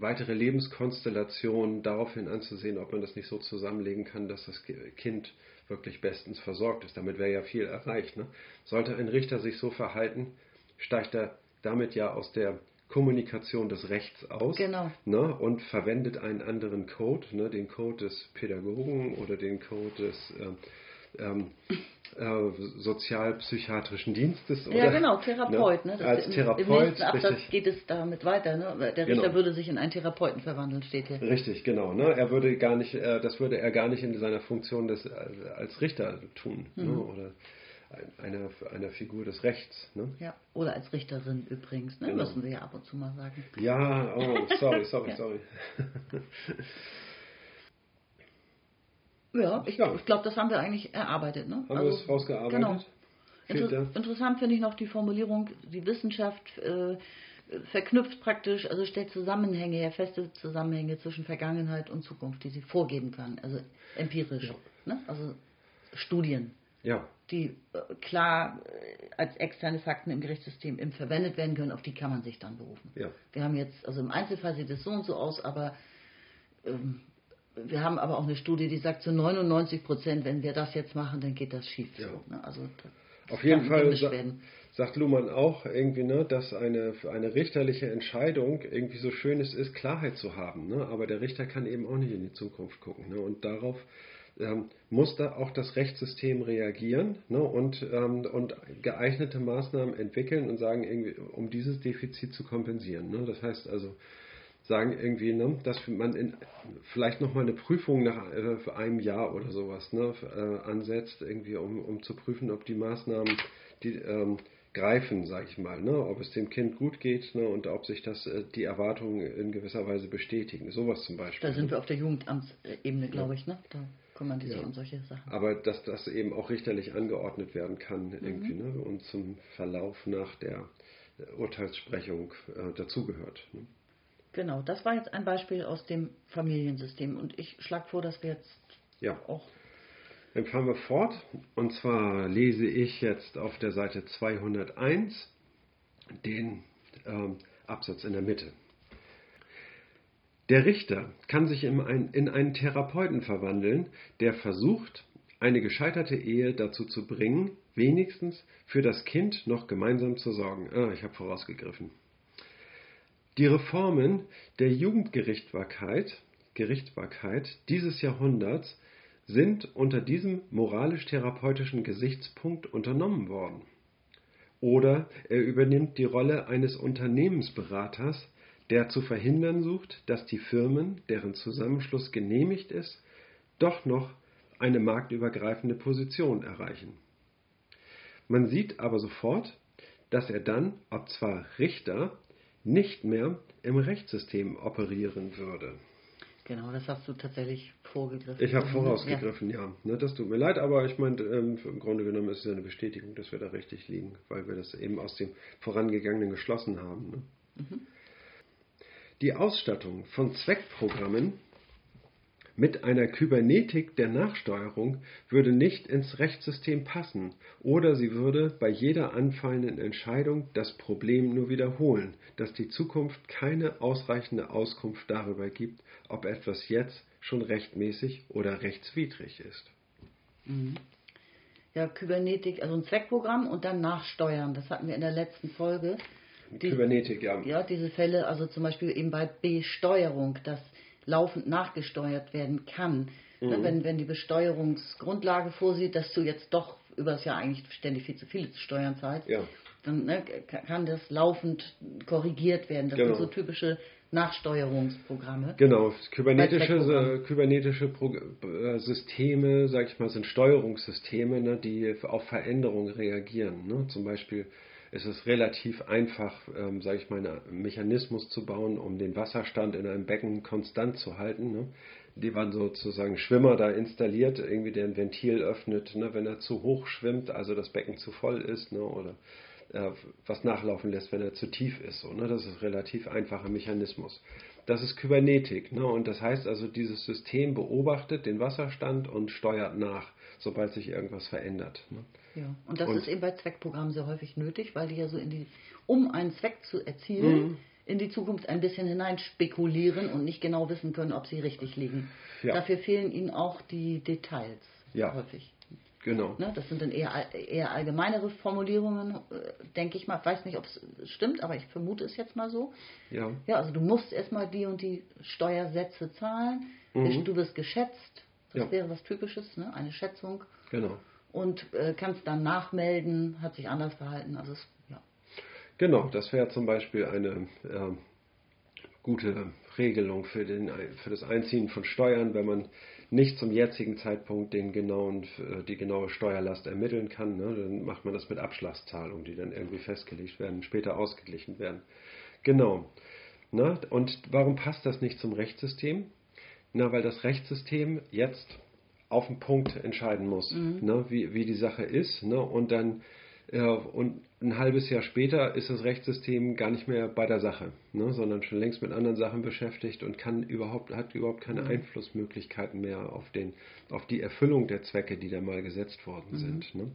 weitere Lebenskonstellation daraufhin anzusehen, ob man das nicht so zusammenlegen kann, dass das Kind wirklich bestens versorgt ist. Damit wäre ja viel erreicht. Ne? Sollte ein Richter sich so verhalten, steigt er damit ja aus der Kommunikation des Rechts aus genau. ne, und verwendet einen anderen Code, ne, den Code des Pädagogen oder den Code des, äh, ähm, äh, sozialpsychiatrischen Dienstes. Oder, ja, genau, Therapeut. Ne? ne? Als im, Therapeut. Im nächsten Absatz richtig. geht es damit weiter. Ne? Der Richter genau. würde sich in einen Therapeuten verwandeln, steht hier. Richtig, genau. Ne? Er würde gar nicht, äh, das würde er gar nicht in seiner Funktion des, äh, als Richter tun. Ne? Mhm. Ne? Oder einer, einer Figur des Rechts. Ne? Ja, oder als Richterin übrigens, ne? genau. müssen wir ja ab und zu mal sagen. Ja, oh, sorry, sorry, ja. sorry. Ja, ich, ja. ich glaube, das haben wir eigentlich erarbeitet. Ne? Haben also, wir es rausgearbeitet? Genau. Inter interessant finde ich noch die Formulierung, die Wissenschaft äh, verknüpft praktisch, also stellt Zusammenhänge her, feste Zusammenhänge zwischen Vergangenheit und Zukunft, die sie vorgeben kann, also empirisch. Ja. Ne? Also Studien, ja. die äh, klar äh, als externe Fakten im Gerichtssystem eben verwendet werden können, auf die kann man sich dann berufen. Ja. Wir haben jetzt, also im Einzelfall sieht es so und so aus, aber ähm, wir haben aber auch eine Studie, die sagt, zu 99 Prozent, wenn wir das jetzt machen, dann geht das schief. Ja. So, ne? Also Auf jeden Fall sa sagt Luhmann auch irgendwie, ne, dass eine, eine richterliche Entscheidung irgendwie so schön es ist, Klarheit zu haben. Ne? Aber der Richter kann eben auch nicht in die Zukunft gucken. Ne? Und darauf ähm, muss da auch das Rechtssystem reagieren ne? und, ähm, und geeignete Maßnahmen entwickeln und sagen, irgendwie, um dieses Defizit zu kompensieren. Ne? Das heißt also, sagen irgendwie, ne, dass man in, vielleicht nochmal eine Prüfung nach äh, einem Jahr oder sowas ne, äh, ansetzt, irgendwie, um, um zu prüfen, ob die Maßnahmen, die ähm, greifen, sage ich mal, ne, ob es dem Kind gut geht ne, und ob sich das äh, die Erwartungen in gewisser Weise bestätigen. Sowas zum Beispiel. Da sind wir auf der Jugendamtsebene, glaube ja. ich, ne? Da kümmern die sich ja. um solche Sachen. Aber dass das eben auch richterlich angeordnet werden kann, mhm. irgendwie, ne, und zum Verlauf nach der Urteilssprechung äh, dazugehört. Ne? Genau, das war jetzt ein Beispiel aus dem Familiensystem und ich schlage vor, dass wir jetzt ja. auch. Dann fahren wir fort und zwar lese ich jetzt auf der Seite 201 den ähm, Absatz in der Mitte. Der Richter kann sich in, ein, in einen Therapeuten verwandeln, der versucht, eine gescheiterte Ehe dazu zu bringen, wenigstens für das Kind noch gemeinsam zu sorgen. Ah, ich habe vorausgegriffen. Die Reformen der Jugendgerichtsbarkeit Gerichtsbarkeit dieses Jahrhunderts sind unter diesem moralisch-therapeutischen Gesichtspunkt unternommen worden. Oder er übernimmt die Rolle eines Unternehmensberaters, der zu verhindern sucht, dass die Firmen, deren Zusammenschluss genehmigt ist, doch noch eine marktübergreifende Position erreichen. Man sieht aber sofort, dass er dann, ob zwar Richter, nicht mehr im Rechtssystem operieren würde. Genau, das hast du tatsächlich vorgegriffen. Ich habe vorausgegriffen, ja. ja. Ne, das tut mir leid, aber ich meine, ähm, im Grunde genommen ist es eine Bestätigung, dass wir da richtig liegen, weil wir das eben aus dem vorangegangenen geschlossen haben. Ne? Mhm. Die Ausstattung von Zweckprogrammen mit einer Kybernetik der Nachsteuerung würde nicht ins Rechtssystem passen oder sie würde bei jeder anfallenden Entscheidung das Problem nur wiederholen, dass die Zukunft keine ausreichende Auskunft darüber gibt, ob etwas jetzt schon rechtmäßig oder rechtswidrig ist. Mhm. Ja, Kybernetik, also ein Zweckprogramm und dann Nachsteuern. Das hatten wir in der letzten Folge. Die, Kybernetik, ja. Ja, diese Fälle, also zum Beispiel eben bei Besteuerung, dass laufend nachgesteuert werden kann. Ne, mhm. Wenn, wenn die Besteuerungsgrundlage vorsieht, dass du jetzt doch über das Jahr eigentlich ständig viel zu viele Steuern zahlst, ja. dann ne, kann das laufend korrigiert werden. Das genau. sind so typische Nachsteuerungsprogramme. Genau, kybernetische, kybernetische Pro äh, Systeme, sag ich mal, sind Steuerungssysteme, ne, die auf Veränderungen reagieren. Ne? Zum Beispiel ist es relativ einfach, ähm, sage ich mal, einen Mechanismus zu bauen, um den Wasserstand in einem Becken konstant zu halten. Ne? Die waren sozusagen Schwimmer da installiert, irgendwie der ein Ventil öffnet, ne? wenn er zu hoch schwimmt, also das Becken zu voll ist, ne? oder äh, was nachlaufen lässt, wenn er zu tief ist. So, ne? Das ist ein relativ einfacher Mechanismus. Das ist Kybernetik. Ne? Und das heißt also, dieses System beobachtet den Wasserstand und steuert nach, sobald sich irgendwas verändert. Ne? Ja, und das und ist eben bei Zweckprogrammen sehr häufig nötig, weil die ja so in die, um einen Zweck zu erzielen, mhm. in die Zukunft ein bisschen hinein spekulieren und nicht genau wissen können, ob sie richtig liegen. Ja. Dafür fehlen ihnen auch die Details ja. häufig. Genau. Ne, das sind dann eher, eher allgemeinere Formulierungen, äh, denke ich mal. Ich weiß nicht, ob es stimmt, aber ich vermute es jetzt mal so. Ja. Ja, also du musst erstmal die und die Steuersätze zahlen. Mhm. Du wirst geschätzt. Das ja. wäre was Typisches, ne? eine Schätzung. Genau. Und äh, kann es dann nachmelden, hat sich anders verhalten. Also es, ja. Genau, das wäre zum Beispiel eine äh, gute Regelung für, den, für das Einziehen von Steuern, wenn man nicht zum jetzigen Zeitpunkt den genauen, äh, die genaue Steuerlast ermitteln kann. Ne? Dann macht man das mit Abschlagszahlungen, die dann irgendwie festgelegt werden, später ausgeglichen werden. Genau. Ne? Und warum passt das nicht zum Rechtssystem? Na, weil das Rechtssystem jetzt auf den Punkt entscheiden muss, mhm. ne, wie, wie die Sache ist. Ne, und dann und ein halbes Jahr später ist das Rechtssystem gar nicht mehr bei der Sache, ne, sondern schon längst mit anderen Sachen beschäftigt und kann überhaupt, hat überhaupt keine mhm. Einflussmöglichkeiten mehr auf, den, auf die Erfüllung der Zwecke, die da mal gesetzt worden mhm. sind. Ne.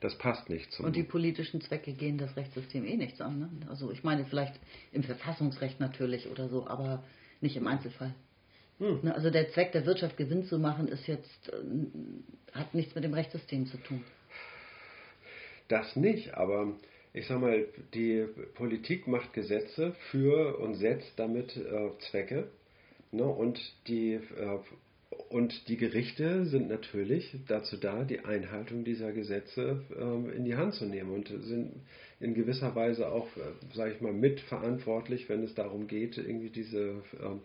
Das passt nicht zum. Und die politischen Zwecke gehen das Rechtssystem eh nichts an. Ne? Also ich meine vielleicht im Verfassungsrecht natürlich oder so, aber nicht im Einzelfall. Hm. Ne, also der Zweck der Wirtschaft Gewinn zu machen, ist jetzt, äh, hat nichts mit dem Rechtssystem zu tun. Das nicht, aber ich sag mal, die Politik macht Gesetze für und setzt damit äh, Zwecke. Ne? Und, die, äh, und die Gerichte sind natürlich dazu da, die Einhaltung dieser Gesetze äh, in die Hand zu nehmen und sind in gewisser Weise auch, äh, sage ich mal, mitverantwortlich, wenn es darum geht, irgendwie diese ähm,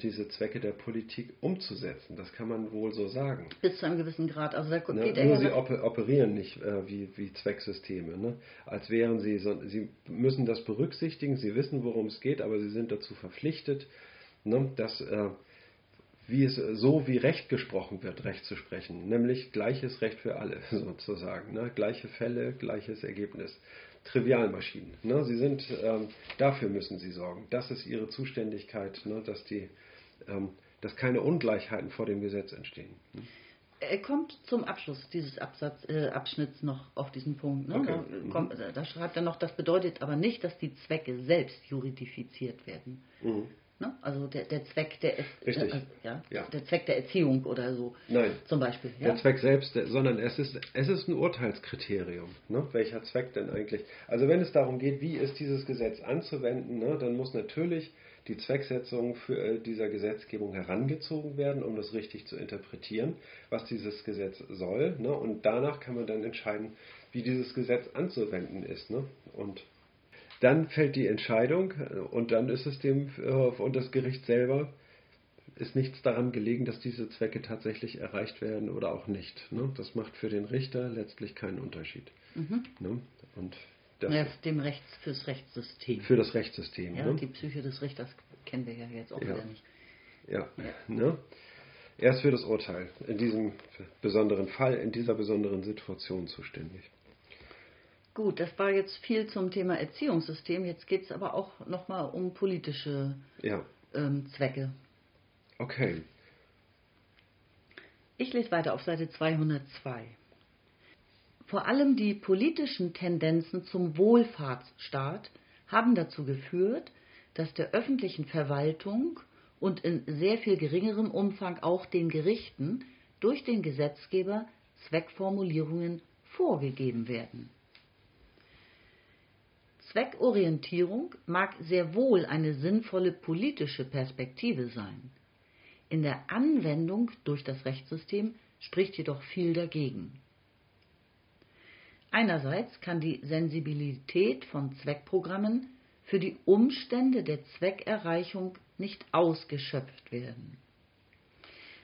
diese Zwecke der Politik umzusetzen. Das kann man wohl so sagen. Bis zu einem gewissen Grad. Also da ne? nur sie operieren nicht äh, wie, wie Zwecksysteme. Ne? Als wären sie, so, sie müssen das berücksichtigen, sie wissen, worum es geht, aber sie sind dazu verpflichtet, ne, dass äh, wie es so wie Recht gesprochen wird, Recht zu sprechen, nämlich gleiches Recht für alle sozusagen, ne? gleiche Fälle, gleiches Ergebnis. Trivialmaschinen. Ne? Sie sind, ähm, dafür müssen sie sorgen. Das ist ihre Zuständigkeit, ne? dass, die, ähm, dass keine Ungleichheiten vor dem Gesetz entstehen. Ne? Er kommt zum Abschluss dieses Absatz, äh, Abschnitts noch auf diesen Punkt. Ne? Okay. Da, kommt, da, schreibt er noch, das bedeutet aber nicht, dass die Zwecke selbst juridifiziert werden. Mhm. Ne? Also der, der Zweck der, Richtig. Äh, ja, ja, der Zweck der Erziehung oder so. Nein. Zum Beispiel. Ja? Der Zweck selbst, sondern es ist, es ist ein Urteilskriterium. Ne? Welcher Zweck denn eigentlich? Also wenn es darum geht, wie ist dieses Gesetz anzuwenden, ne, dann muss natürlich die Zwecksetzung für äh, dieser Gesetzgebung herangezogen werden, um das richtig zu interpretieren, was dieses Gesetz soll. Ne? Und danach kann man dann entscheiden, wie dieses Gesetz anzuwenden ist. Ne? Und dann fällt die Entscheidung äh, und dann ist es dem und das Gericht selber ist nichts daran gelegen, dass diese Zwecke tatsächlich erreicht werden oder auch nicht. Ne? Das macht für den Richter letztlich keinen Unterschied. Mhm. Ne? Und das ja, dem Rechts, fürs Rechtssystem. Für das Rechtssystem. Ja, ne? Die Psyche des Richters kennen wir ja jetzt auch ja. wieder nicht. Ja. ja. Ne? Er ist für das Urteil in diesem besonderen Fall, in dieser besonderen Situation zuständig. Gut, das war jetzt viel zum Thema Erziehungssystem. Jetzt geht es aber auch nochmal um politische ja. ähm, Zwecke. Okay. Ich lese weiter auf Seite 202. Vor allem die politischen Tendenzen zum Wohlfahrtsstaat haben dazu geführt, dass der öffentlichen Verwaltung und in sehr viel geringerem Umfang auch den Gerichten durch den Gesetzgeber Zweckformulierungen vorgegeben werden. Zweckorientierung mag sehr wohl eine sinnvolle politische Perspektive sein. In der Anwendung durch das Rechtssystem spricht jedoch viel dagegen. Einerseits kann die Sensibilität von Zweckprogrammen für die Umstände der Zweckerreichung nicht ausgeschöpft werden.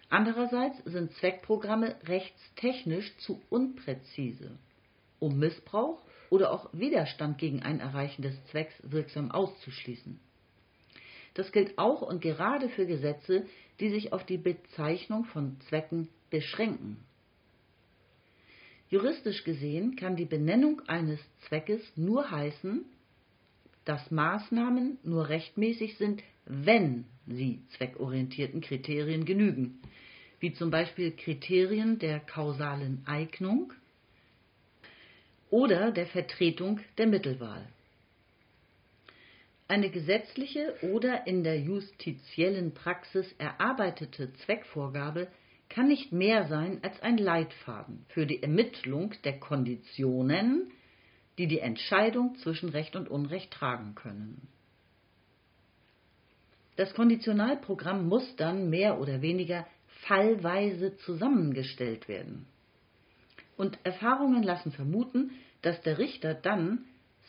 Andererseits sind Zweckprogramme rechtstechnisch zu unpräzise, um Missbrauch oder auch Widerstand gegen ein Erreichen des Zwecks wirksam auszuschließen. Das gilt auch und gerade für Gesetze, die sich auf die Bezeichnung von Zwecken beschränken. Juristisch gesehen kann die Benennung eines Zweckes nur heißen, dass Maßnahmen nur rechtmäßig sind, wenn sie zweckorientierten Kriterien genügen, wie zum Beispiel Kriterien der kausalen Eignung, oder der Vertretung der Mittelwahl. Eine gesetzliche oder in der justiziellen Praxis erarbeitete Zweckvorgabe kann nicht mehr sein als ein Leitfaden für die Ermittlung der Konditionen, die die Entscheidung zwischen Recht und Unrecht tragen können. Das Konditionalprogramm muss dann mehr oder weniger fallweise zusammengestellt werden. Und Erfahrungen lassen vermuten, dass der Richter dann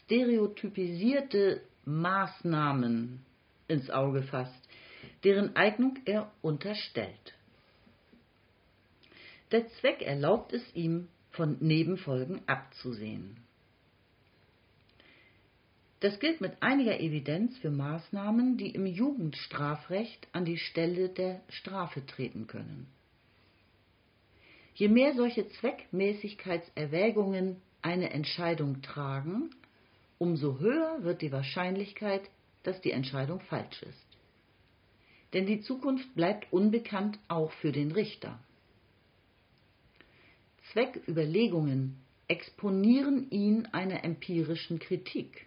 stereotypisierte Maßnahmen ins Auge fasst, deren Eignung er unterstellt. Der Zweck erlaubt es ihm, von Nebenfolgen abzusehen. Das gilt mit einiger Evidenz für Maßnahmen, die im Jugendstrafrecht an die Stelle der Strafe treten können. Je mehr solche Zweckmäßigkeitserwägungen eine Entscheidung tragen, umso höher wird die Wahrscheinlichkeit, dass die Entscheidung falsch ist. Denn die Zukunft bleibt unbekannt auch für den Richter. Zwecküberlegungen exponieren ihn einer empirischen Kritik.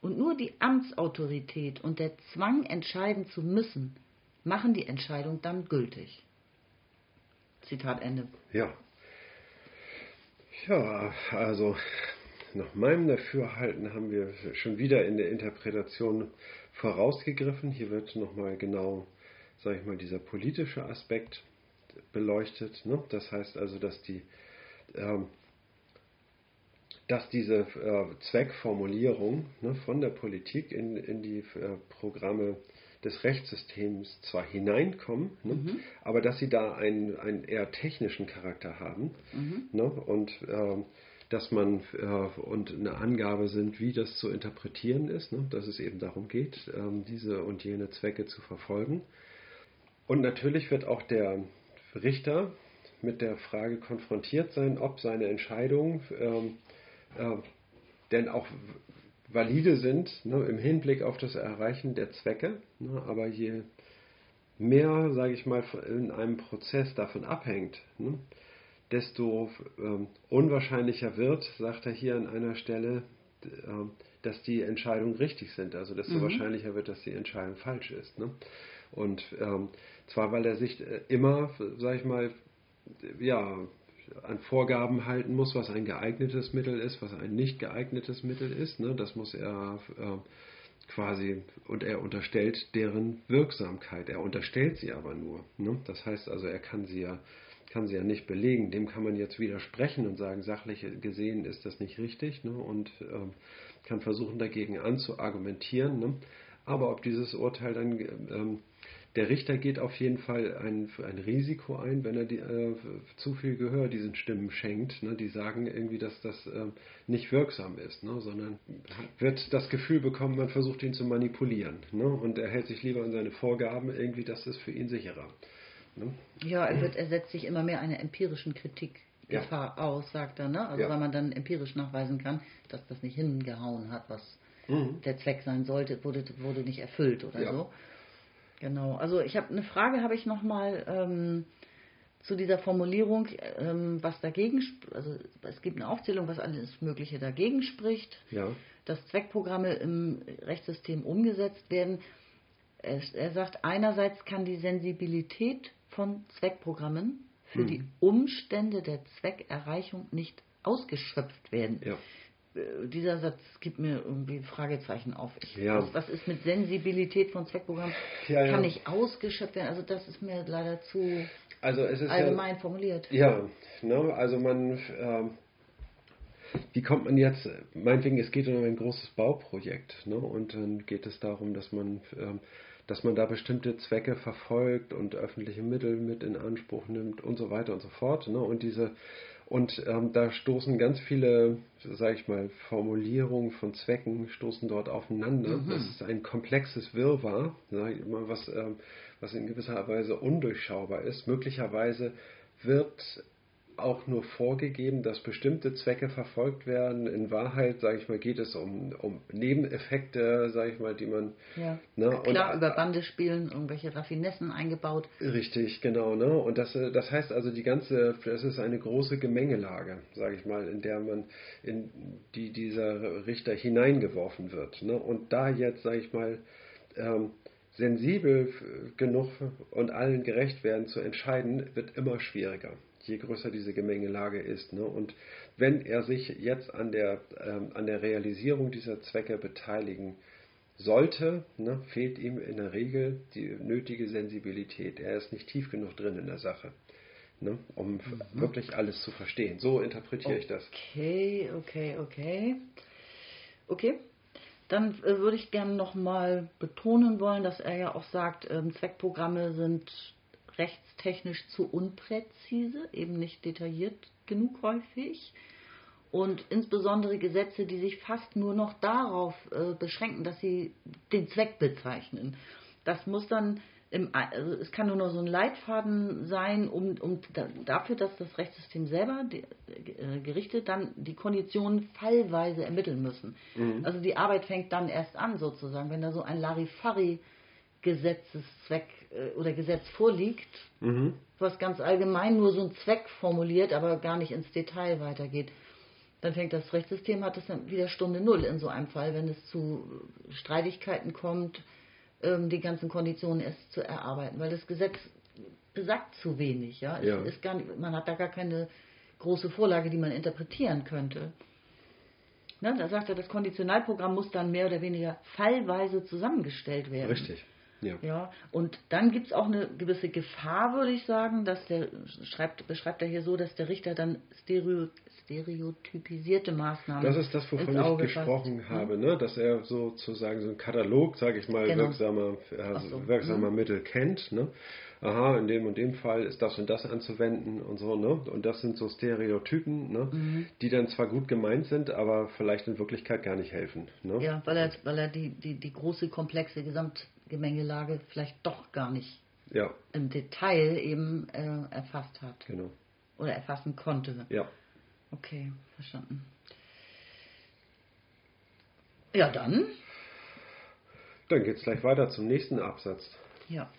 Und nur die Amtsautorität und der Zwang, entscheiden zu müssen, machen die Entscheidung dann gültig. Zitat Ende. Ja. Ja, also nach meinem Dafürhalten haben wir schon wieder in der Interpretation vorausgegriffen. Hier wird nochmal genau, sage ich mal, dieser politische Aspekt beleuchtet. Ne? Das heißt also, dass die ähm, dass diese äh, Zweckformulierung ne, von der Politik in, in die äh, Programme des Rechtssystems zwar hineinkommen, ne, mhm. aber dass sie da einen, einen eher technischen Charakter haben mhm. ne, und äh, dass man äh, und eine Angabe sind, wie das zu interpretieren ist, ne, dass es eben darum geht, ähm, diese und jene Zwecke zu verfolgen. Und natürlich wird auch der Richter mit der Frage konfrontiert sein, ob seine Entscheidung ähm, äh, denn auch valide sind ne, im Hinblick auf das Erreichen der Zwecke. Ne, aber je mehr, sage ich mal, in einem Prozess davon abhängt, ne, desto ähm, unwahrscheinlicher wird, sagt er hier an einer Stelle, äh, dass die Entscheidungen richtig sind. Also desto mhm. wahrscheinlicher wird, dass die Entscheidung falsch ist. Ne? Und ähm, zwar, weil er sich äh, immer, sage ich mal, ja, an Vorgaben halten muss, was ein geeignetes Mittel ist, was ein nicht geeignetes Mittel ist. Ne? Das muss er äh, quasi, und er unterstellt deren Wirksamkeit. Er unterstellt sie aber nur. Ne? Das heißt also, er kann sie ja kann sie ja nicht belegen. Dem kann man jetzt widersprechen und sagen, sachlich gesehen ist das nicht richtig ne? und ähm, kann versuchen dagegen anzuargumentieren. Ne? Aber ob dieses Urteil dann ähm, der Richter geht auf jeden Fall ein, ein Risiko ein, wenn er die, äh, zu viel Gehör diesen Stimmen schenkt. Ne? Die sagen irgendwie, dass das äh, nicht wirksam ist, ne? sondern wird das Gefühl bekommen, man versucht ihn zu manipulieren. Ne? Und er hält sich lieber an seine Vorgaben, irgendwie, das ist für ihn sicherer. Ne? Ja, er, wird, er setzt sich immer mehr einer empirischen Kritik Gefahr ja. aus, sagt er. Ne? Also ja. weil man dann empirisch nachweisen kann, dass das nicht hingehauen hat, was mhm. der Zweck sein sollte, wurde, wurde nicht erfüllt oder ja. so. Genau. Also ich habe eine Frage, habe ich noch mal ähm, zu dieser Formulierung, ähm, was dagegen, also es gibt eine Aufzählung, was alles Mögliche dagegen spricht, ja. dass Zweckprogramme im Rechtssystem umgesetzt werden. Er, er sagt, einerseits kann die Sensibilität von Zweckprogrammen für mhm. die Umstände der Zweckerreichung nicht ausgeschöpft werden. Ja. Dieser Satz gibt mir irgendwie Fragezeichen auf. Ich, ja. was, ist mit Sensibilität von Zweckprogrammen? Ja, Kann nicht ausgeschöpft werden. Also das ist mir leider zu also allgemein formuliert. Ja, ne, also man, äh, wie kommt man jetzt, meinetwegen, es geht um ein großes Bauprojekt, ne, und dann geht es darum, dass man, äh, dass man da bestimmte Zwecke verfolgt und öffentliche Mittel mit in Anspruch nimmt und so weiter und so fort, ne, und diese und ähm, da stoßen ganz viele, sage ich mal, Formulierungen von Zwecken stoßen dort aufeinander. Mhm. Das ist ein komplexes Wirrwarr, sag ich mal, was, ähm, was in gewisser Weise undurchschaubar ist. Möglicherweise wird auch nur vorgegeben, dass bestimmte Zwecke verfolgt werden. In Wahrheit, sage ich mal, geht es um, um Nebeneffekte, sage ich mal, die man. Ja. Ne, Klar, und, über Bande spielen, irgendwelche Raffinessen eingebaut. Richtig, genau. Ne? Und das, das heißt also, die ganze, das ist eine große Gemengelage, sage ich mal, in der man, in die dieser Richter hineingeworfen wird. Ne? Und da jetzt, sage ich mal, ähm, sensibel genug und allen gerecht werden zu entscheiden, wird immer schwieriger je größer diese Gemengelage ist. Ne? Und wenn er sich jetzt an der, ähm, an der Realisierung dieser Zwecke beteiligen sollte, ne, fehlt ihm in der Regel die nötige Sensibilität. Er ist nicht tief genug drin in der Sache. ne? um mhm. wirklich alles zu verstehen. So interpretiere okay, ich das. Okay, okay, okay. Okay, dann äh, würde ich gerne nochmal betonen wollen, dass er ja auch sagt, ähm, Zweckprogramme sind rechtstechnisch zu unpräzise, eben nicht detailliert genug häufig. Und insbesondere Gesetze, die sich fast nur noch darauf äh, beschränken, dass sie den Zweck bezeichnen. Das muss dann im, also es kann nur noch so ein Leitfaden sein, um, um dafür, dass das Rechtssystem selber, die, äh, Gerichte, dann die Konditionen fallweise ermitteln müssen. Mhm. Also die Arbeit fängt dann erst an, sozusagen, wenn da so ein Larifari-Gesetzeszweck äh, oder Gesetz vorliegt, mhm. was ganz allgemein nur so einen Zweck formuliert, aber gar nicht ins Detail weitergeht. Dann fängt das Rechtssystem, hat es dann wieder Stunde Null in so einem Fall, wenn es zu Streitigkeiten kommt, ähm, die ganzen Konditionen erst zu erarbeiten, weil das Gesetz besagt zu wenig. Ja? ja. Ist gar nicht, man hat da gar keine große Vorlage, die man interpretieren könnte. Ne, da sagt er, das Konditionalprogramm muss dann mehr oder weniger fallweise zusammengestellt werden. Richtig. Ja. ja und dann gibt es auch eine gewisse Gefahr, würde ich sagen, dass der, schreibt, beschreibt er hier so, dass der Richter dann stereo, stereotypisierte Maßnahmen. Das ist das, wovon ich gesprochen fasst. habe, ne? dass er sozusagen so einen Katalog, sage ich mal, genau. wirksamer, also so. wirksamer mhm. Mittel kennt. Ne? Aha, in dem und dem Fall ist das und das anzuwenden und so, ne? Und das sind so Stereotypen, ne? Mhm. Die dann zwar gut gemeint sind, aber vielleicht in Wirklichkeit gar nicht helfen. Ne? Ja, weil er, weil er die, die, die große, komplexe Gesamtgemengelage vielleicht doch gar nicht ja. im Detail eben äh, erfasst hat. Genau. Oder erfassen konnte. Ja. Okay, verstanden. Ja, dann. Dann geht es gleich weiter zum nächsten Absatz. Ja.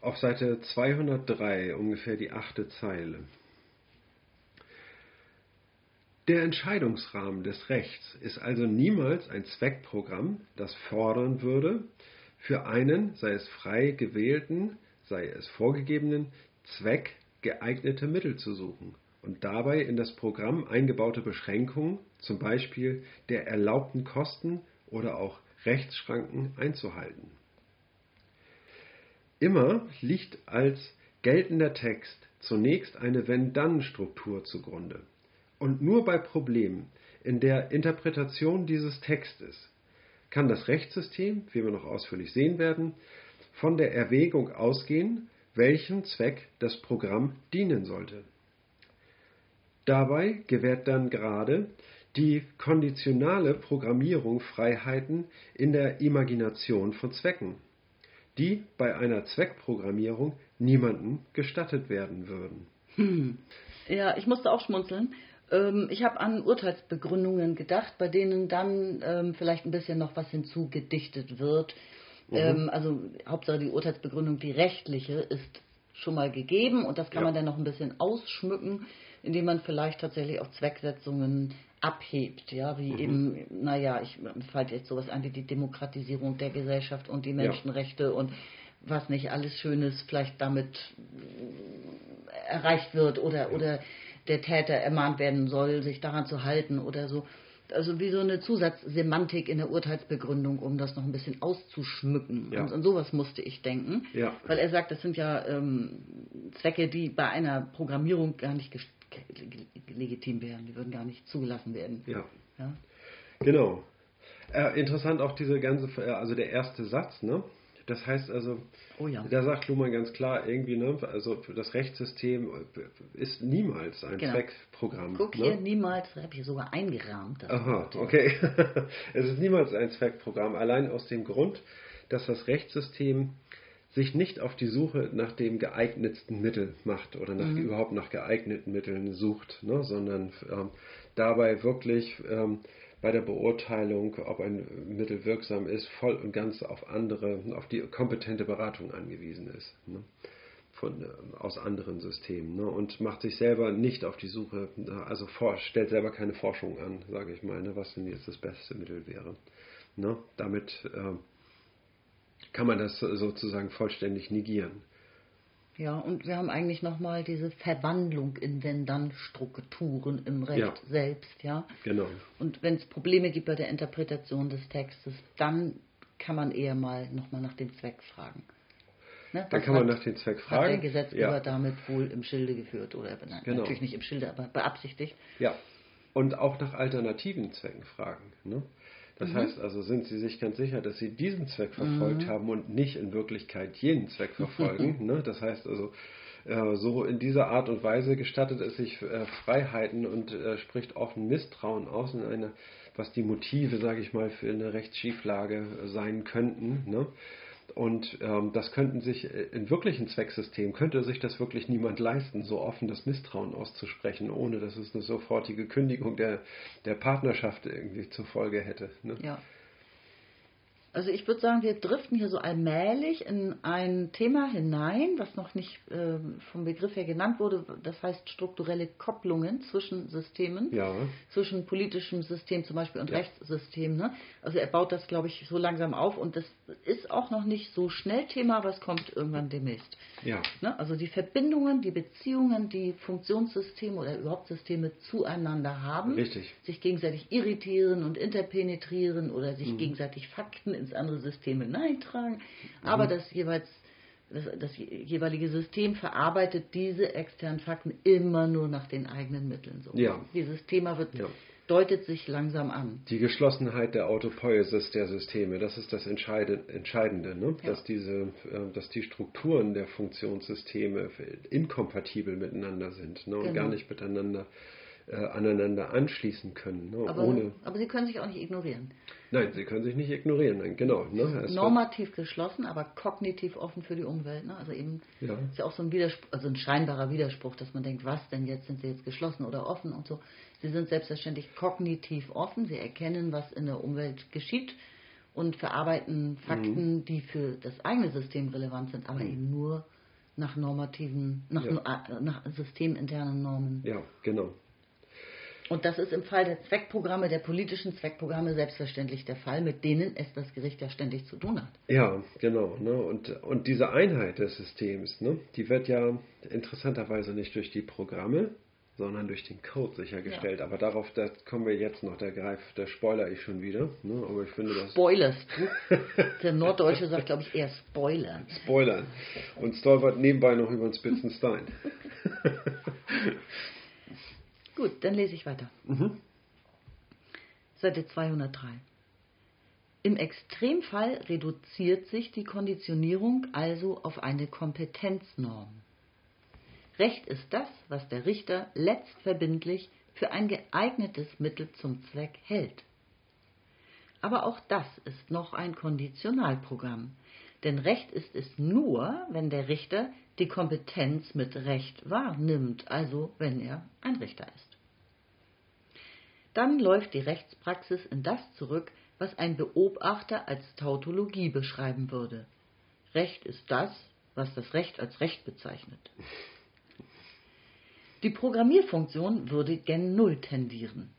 Auf Seite 203, ungefähr die achte Zeile. Der Entscheidungsrahmen des Rechts ist also niemals ein Zweckprogramm, das fordern würde, für einen, sei es frei gewählten, sei es vorgegebenen, Zweck geeignete Mittel zu suchen und dabei in das Programm eingebaute Beschränkungen, zum Beispiel der erlaubten Kosten oder auch Rechtsschranken einzuhalten. Immer liegt als geltender Text zunächst eine Wenn-Dann-Struktur zugrunde. Und nur bei Problemen in der Interpretation dieses Textes kann das Rechtssystem, wie wir noch ausführlich sehen werden, von der Erwägung ausgehen, welchem Zweck das Programm dienen sollte. Dabei gewährt dann gerade die konditionale Programmierung Freiheiten in der Imagination von Zwecken, die bei einer Zweckprogrammierung niemandem gestattet werden würden. Hm. Ja, ich musste auch schmunzeln. Ähm, ich habe an Urteilsbegründungen gedacht, bei denen dann ähm, vielleicht ein bisschen noch was hinzugedichtet wird. Mhm. Ähm, also Hauptsache die Urteilsbegründung, die rechtliche, ist schon mal gegeben und das kann ja. man dann noch ein bisschen ausschmücken indem man vielleicht tatsächlich auch Zwecksetzungen abhebt, ja, wie mhm. eben, naja, ich fällt jetzt sowas an wie die Demokratisierung der Gesellschaft und die Menschenrechte ja. und was nicht alles Schönes vielleicht damit erreicht wird oder, ja. oder der Täter ermahnt werden soll, sich daran zu halten oder so. Also wie so eine Zusatzsemantik in der Urteilsbegründung, um das noch ein bisschen auszuschmücken. Ja. Und an sowas musste ich denken. Ja. Weil er sagt, das sind ja ähm, Zwecke, die bei einer Programmierung gar nicht legitim wären. Die würden gar nicht zugelassen werden. Ja. ja? Genau. Äh, interessant auch diese ganze, äh, also der erste Satz, ne? Das heißt also, oh ja. da sagt Luhmann ganz klar irgendwie, ne, also das Rechtssystem ist niemals ein genau. Zweckprogramm. Guck ne? hier, niemals, habe ich sogar eingerahmt. Aha, okay. es ist niemals ein Zweckprogramm, allein aus dem Grund, dass das Rechtssystem sich nicht auf die Suche nach dem geeignetsten Mittel macht oder nach, mhm. überhaupt nach geeigneten Mitteln sucht, ne, sondern ähm, dabei wirklich ähm, bei der Beurteilung, ob ein Mittel wirksam ist, voll und ganz auf andere, auf die kompetente Beratung angewiesen ist. Ne, von, äh, aus anderen Systemen ne, und macht sich selber nicht auf die Suche, also for, stellt selber keine Forschung an, sage ich mal, ne, was denn jetzt das beste Mittel wäre. Ne, damit äh, kann man das sozusagen vollständig negieren. Ja, und wir haben eigentlich nochmal diese Verwandlung in Wenn-Dann-Strukturen im Recht ja. selbst, ja. Genau. Und wenn es Probleme gibt bei der Interpretation des Textes, dann kann man eher mal nochmal nach dem Zweck fragen. Ne? Dann kann man nach dem Zweck fragen. Hat der Gesetzgeber ja. damit wohl im Schilde geführt oder genau. natürlich nicht im Schilde, aber beabsichtigt. Ja. Und auch nach alternativen Zwecken fragen. Ne? Das mhm. heißt also, sind Sie sich ganz sicher, dass Sie diesen Zweck verfolgt mhm. haben und nicht in Wirklichkeit jenen Zweck verfolgen? ne? Das heißt also, äh, so in dieser Art und Weise gestattet es sich äh, Freiheiten und äh, spricht offen Misstrauen aus in eine, was die Motive, sage ich mal, für eine Rechtsschieflage sein könnten. Ne? Und ähm, das könnten sich in wirklichen Zwecksystemen könnte sich das wirklich niemand leisten, so offen das Misstrauen auszusprechen, ohne dass es eine sofortige Kündigung der, der Partnerschaft irgendwie zur Folge hätte. Ne? Ja. Also ich würde sagen, wir driften hier so allmählich in ein Thema hinein, was noch nicht äh, vom Begriff her genannt wurde. Das heißt strukturelle Kopplungen zwischen Systemen, ja. zwischen politischem System zum Beispiel und ja. Rechtssystem. Ne? Also er baut das, glaube ich, so langsam auf und das ist auch noch nicht so schnell Thema, aber es kommt irgendwann demnächst. Ja. Ne? Also die Verbindungen, die Beziehungen, die Funktionssysteme oder überhaupt Systeme zueinander haben, Richtig. sich gegenseitig irritieren und interpenetrieren oder sich mhm. gegenseitig Fakten ins andere System hineintragen, mhm. aber das jeweils das, das, jeweilige System verarbeitet diese externen Fakten immer nur nach den eigenen Mitteln. So. Ja. Dieses Thema wird, ja. deutet sich langsam an. Die Geschlossenheit der Autopoiesis der Systeme, das ist das Entscheidende, ne? ja. dass, diese, äh, dass die Strukturen der Funktionssysteme inkompatibel miteinander sind ne? und genau. gar nicht miteinander äh, aneinander anschließen können. Ne? Aber, Ohne aber sie können sich auch nicht ignorieren. Nein, sie können sich nicht ignorieren, genau. Ne? Normativ geschlossen, aber kognitiv offen für die Umwelt. Ne? Also eben ja. ist ja auch so ein Widerspruch, also ein scheinbarer Widerspruch, dass man denkt, was denn jetzt, sind sie jetzt geschlossen oder offen und so. Sie sind selbstverständlich kognitiv offen, sie erkennen, was in der Umwelt geschieht und verarbeiten Fakten, mhm. die für das eigene System relevant sind, aber mhm. eben nur nach normativen, nach, ja. nach systeminternen Normen. Ja, genau. Und das ist im Fall der Zweckprogramme, der politischen Zweckprogramme selbstverständlich der Fall, mit denen es das Gericht ja ständig zu tun hat. Ja, genau. Ne? Und, und diese Einheit des Systems, ne? die wird ja interessanterweise nicht durch die Programme, sondern durch den Code sichergestellt. Ja. Aber darauf da kommen wir jetzt noch, der Greif, der spoiler ich schon wieder. Ne? Aber ich finde das. Spoilerst du? der Norddeutsche sagt, glaube ich, eher Spoilern. Spoilern. Und stolpert nebenbei noch über den Spitzenstein. Gut, dann lese ich weiter. Mhm. Seite 203. Im Extremfall reduziert sich die Konditionierung also auf eine Kompetenznorm. Recht ist das, was der Richter letztverbindlich für ein geeignetes Mittel zum Zweck hält. Aber auch das ist noch ein Konditionalprogramm, denn Recht ist es nur, wenn der Richter die Kompetenz mit Recht wahrnimmt, also wenn er ein Richter ist. Dann läuft die Rechtspraxis in das zurück, was ein Beobachter als Tautologie beschreiben würde. Recht ist das, was das Recht als Recht bezeichnet. Die Programmierfunktion würde gen Null tendieren.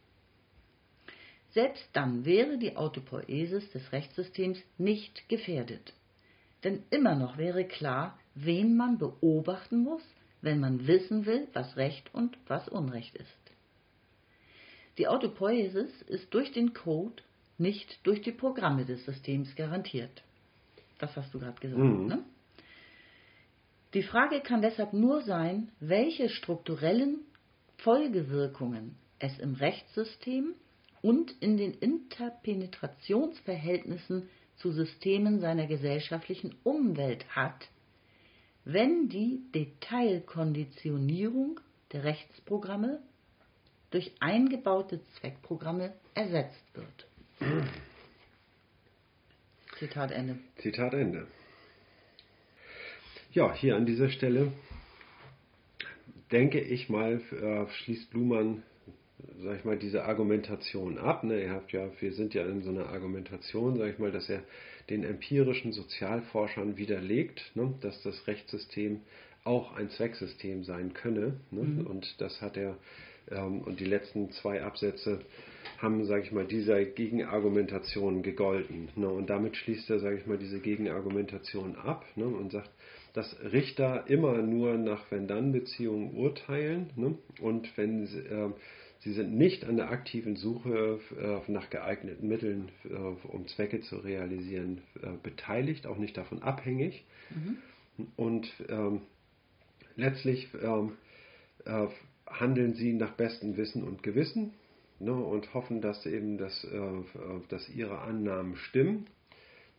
Selbst dann wäre die Autopoiesis des Rechtssystems nicht gefährdet. Denn immer noch wäre klar, wen man beobachten muss, wenn man wissen will, was Recht und was Unrecht ist. Die Autopoiesis ist durch den Code, nicht durch die Programme des Systems garantiert. Das hast du gerade gesagt. Mhm. Ne? Die Frage kann deshalb nur sein, welche strukturellen Folgewirkungen es im Rechtssystem und in den Interpenetrationsverhältnissen zu Systemen seiner gesellschaftlichen Umwelt hat, wenn die Detailkonditionierung der Rechtsprogramme durch eingebaute Zweckprogramme ersetzt wird. Zitat Ende. Zitat Ende. Ja, hier an dieser Stelle denke ich mal, äh, schließt Luhmann, sag ich mal, diese Argumentation ab. Ne? Ihr habt ja, wir sind ja in so einer Argumentation, sag ich mal, dass er den empirischen Sozialforschern widerlegt, ne? dass das Rechtssystem auch ein Zwecksystem sein könne. Ne? Mhm. Und das hat er ähm, und die letzten zwei Absätze haben, sage ich mal, dieser Gegenargumentation gegolten. Ne? Und damit schließt er, sage ich mal, diese Gegenargumentation ab ne? und sagt, dass Richter immer nur nach Wenn-Dann-Beziehungen urteilen ne? und wenn sie, äh, sie sind nicht an der aktiven Suche äh, nach geeigneten Mitteln, äh, um Zwecke zu realisieren, äh, beteiligt, auch nicht davon abhängig. Mhm und ähm, letztlich ähm, äh, handeln sie nach bestem Wissen und Gewissen ne, und hoffen, dass eben das, äh, dass ihre Annahmen stimmen.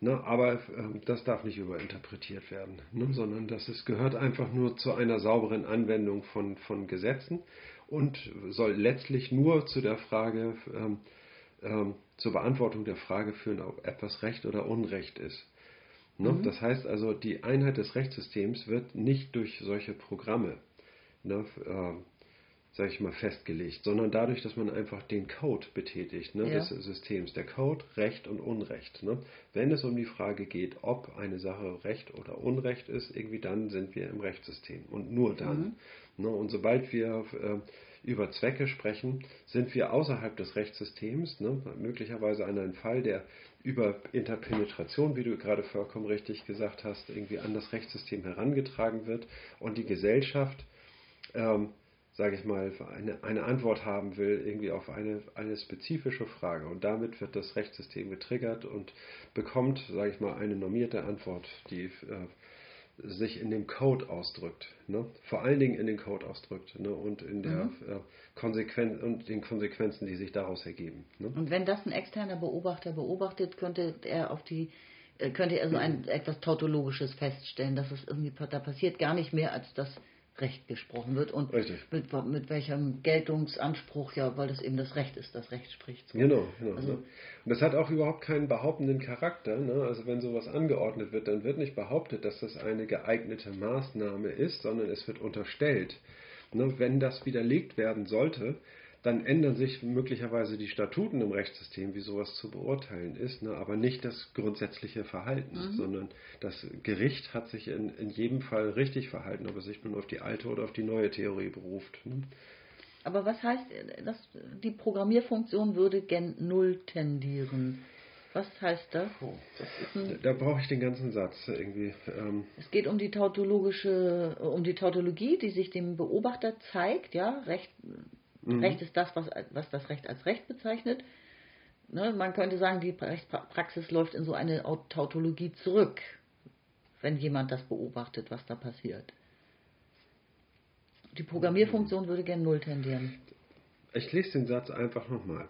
Ne, aber äh, das darf nicht überinterpretiert werden, ne, sondern das ist, gehört einfach nur zu einer sauberen Anwendung von, von Gesetzen und soll letztlich nur zu der Frage, ähm, ähm, zur Beantwortung der Frage führen, ob etwas Recht oder Unrecht ist. Ne? Mhm. Das heißt also, die Einheit des Rechtssystems wird nicht durch solche Programme ne, äh, sage ich mal, festgelegt, sondern dadurch, dass man einfach den Code betätigt ne, ja. des Systems. Der Code Recht und Unrecht. Ne? Wenn es um die Frage geht, ob eine Sache Recht oder Unrecht ist, irgendwie dann sind wir im Rechtssystem und nur dann. Mhm. Ne? Und sobald wir äh, über Zwecke sprechen, sind wir außerhalb des Rechtssystems, ne? möglicherweise an einen Fall, der über Interpenetration, wie du gerade vollkommen richtig gesagt hast, irgendwie an das Rechtssystem herangetragen wird und die Gesellschaft ähm, sage ich mal, eine, eine Antwort haben will, irgendwie auf eine, eine spezifische Frage. Und damit wird das Rechtssystem getriggert und bekommt, sage ich mal, eine normierte Antwort, die äh, sich in dem Code ausdrückt. Ne? Vor allen Dingen in den Code ausdrückt ne? und in der mhm. äh, Konsequen und den Konsequenzen, die sich daraus ergeben. Ne? Und wenn das ein externer Beobachter beobachtet, könnte er auf die äh, könnte er so ein etwas tautologisches feststellen, dass es irgendwie da passiert gar nicht mehr als das Recht gesprochen wird und mit, mit, welchem Geltungsanspruch, ja, weil das eben das Recht ist, das Recht spricht. So. Genau, genau. Also, ne? Und das hat auch überhaupt keinen behauptenden Charakter. Ne? Also wenn sowas angeordnet wird, dann wird nicht behauptet, dass das eine geeignete Maßnahme ist, sondern es wird unterstellt. Ne? Wenn das widerlegt werden sollte, dann ändern sich möglicherweise die Statuten im Rechtssystem, wie sowas zu beurteilen ist, ne, aber nicht das grundsätzliche Verhalten, mhm. sondern das Gericht hat sich in, in jedem Fall richtig verhalten, ob es sich nun auf die alte oder auf die neue Theorie beruft. Ne. Aber was heißt, dass die Programmierfunktion würde gen Null tendieren? Was heißt das? Oh, das da brauche ich den ganzen Satz irgendwie. Ähm. Es geht um die tautologische, um die Tautologie, die sich dem Beobachter zeigt, ja, recht Mhm. Recht ist das, was, was das Recht als Recht bezeichnet. Ne, man könnte sagen, die Rechtspraxis läuft in so eine Tautologie zurück, wenn jemand das beobachtet, was da passiert. Die Programmierfunktion würde gern Null tendieren. Ich lese den Satz einfach nochmal.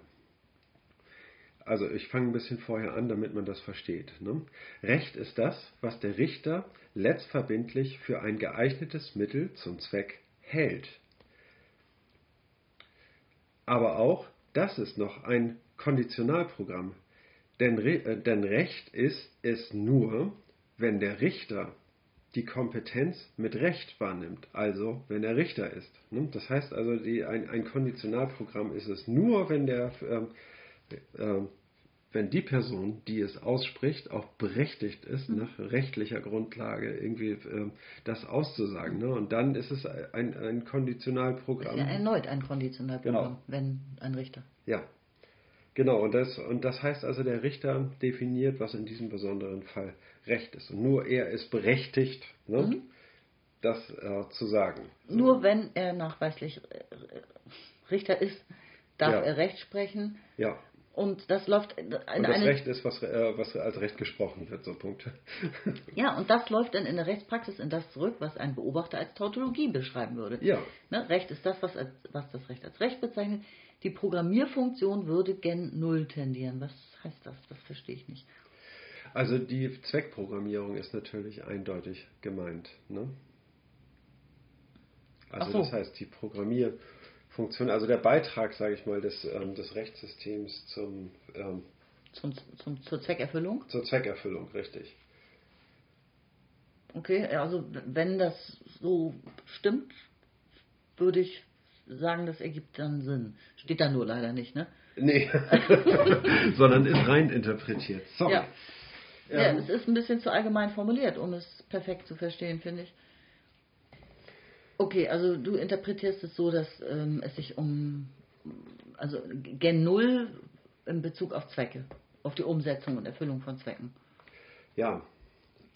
Also ich fange ein bisschen vorher an, damit man das versteht. Ne? Recht ist das, was der Richter letztverbindlich für ein geeignetes Mittel zum Zweck hält. Aber auch das ist noch ein Konditionalprogramm. Denn, äh, denn Recht ist es nur, wenn der Richter die Kompetenz mit Recht wahrnimmt, also wenn er Richter ist. Ne? Das heißt also, die, ein, ein, Konditionalprogramm ist es nur, wenn der ähm, äh, wenn die Person, die es ausspricht, auch berechtigt ist, mhm. nach rechtlicher Grundlage irgendwie äh, das auszusagen. Ne? Und dann ist es ein, ein Konditionalprogramm. Ja erneut ein Konditionalprogramm, genau. wenn ein Richter. Ja, genau. Und das, und das heißt also, der Richter definiert, was in diesem besonderen Fall Recht ist. Und nur er ist berechtigt, ne? mhm. das äh, zu sagen. So. Nur wenn er nachweislich äh, Richter ist, darf ja. er Recht sprechen. Ja. Und das läuft in und das eine, Recht ist, was, äh, was als Recht gesprochen wird, so Punkt. ja, und das läuft dann in der Rechtspraxis in das zurück, was ein Beobachter als Tautologie beschreiben würde. Ja. Ne, Recht ist das, was, als, was das Recht als Recht bezeichnet. Die Programmierfunktion würde gen Null tendieren. Was heißt das? Das verstehe ich nicht. Also die Zweckprogrammierung ist natürlich eindeutig gemeint. Ne? Also so. das heißt, die Programmierfunktion Funktion, also der Beitrag, sage ich mal, des, ähm, des Rechtssystems zum, ähm, zum, zum, zur Zweckerfüllung? Zur Zweckerfüllung, richtig. Okay, also wenn das so stimmt, würde ich sagen, das ergibt dann Sinn. Steht da nur leider nicht, ne? Nee, sondern ist rein interpretiert. Sorry. Ja. ja, ähm, es ist ein bisschen zu allgemein formuliert, um es perfekt zu verstehen, finde ich. Okay, also du interpretierst es so, dass ähm, es sich um, also gen Null in Bezug auf Zwecke, auf die Umsetzung und Erfüllung von Zwecken. Ja,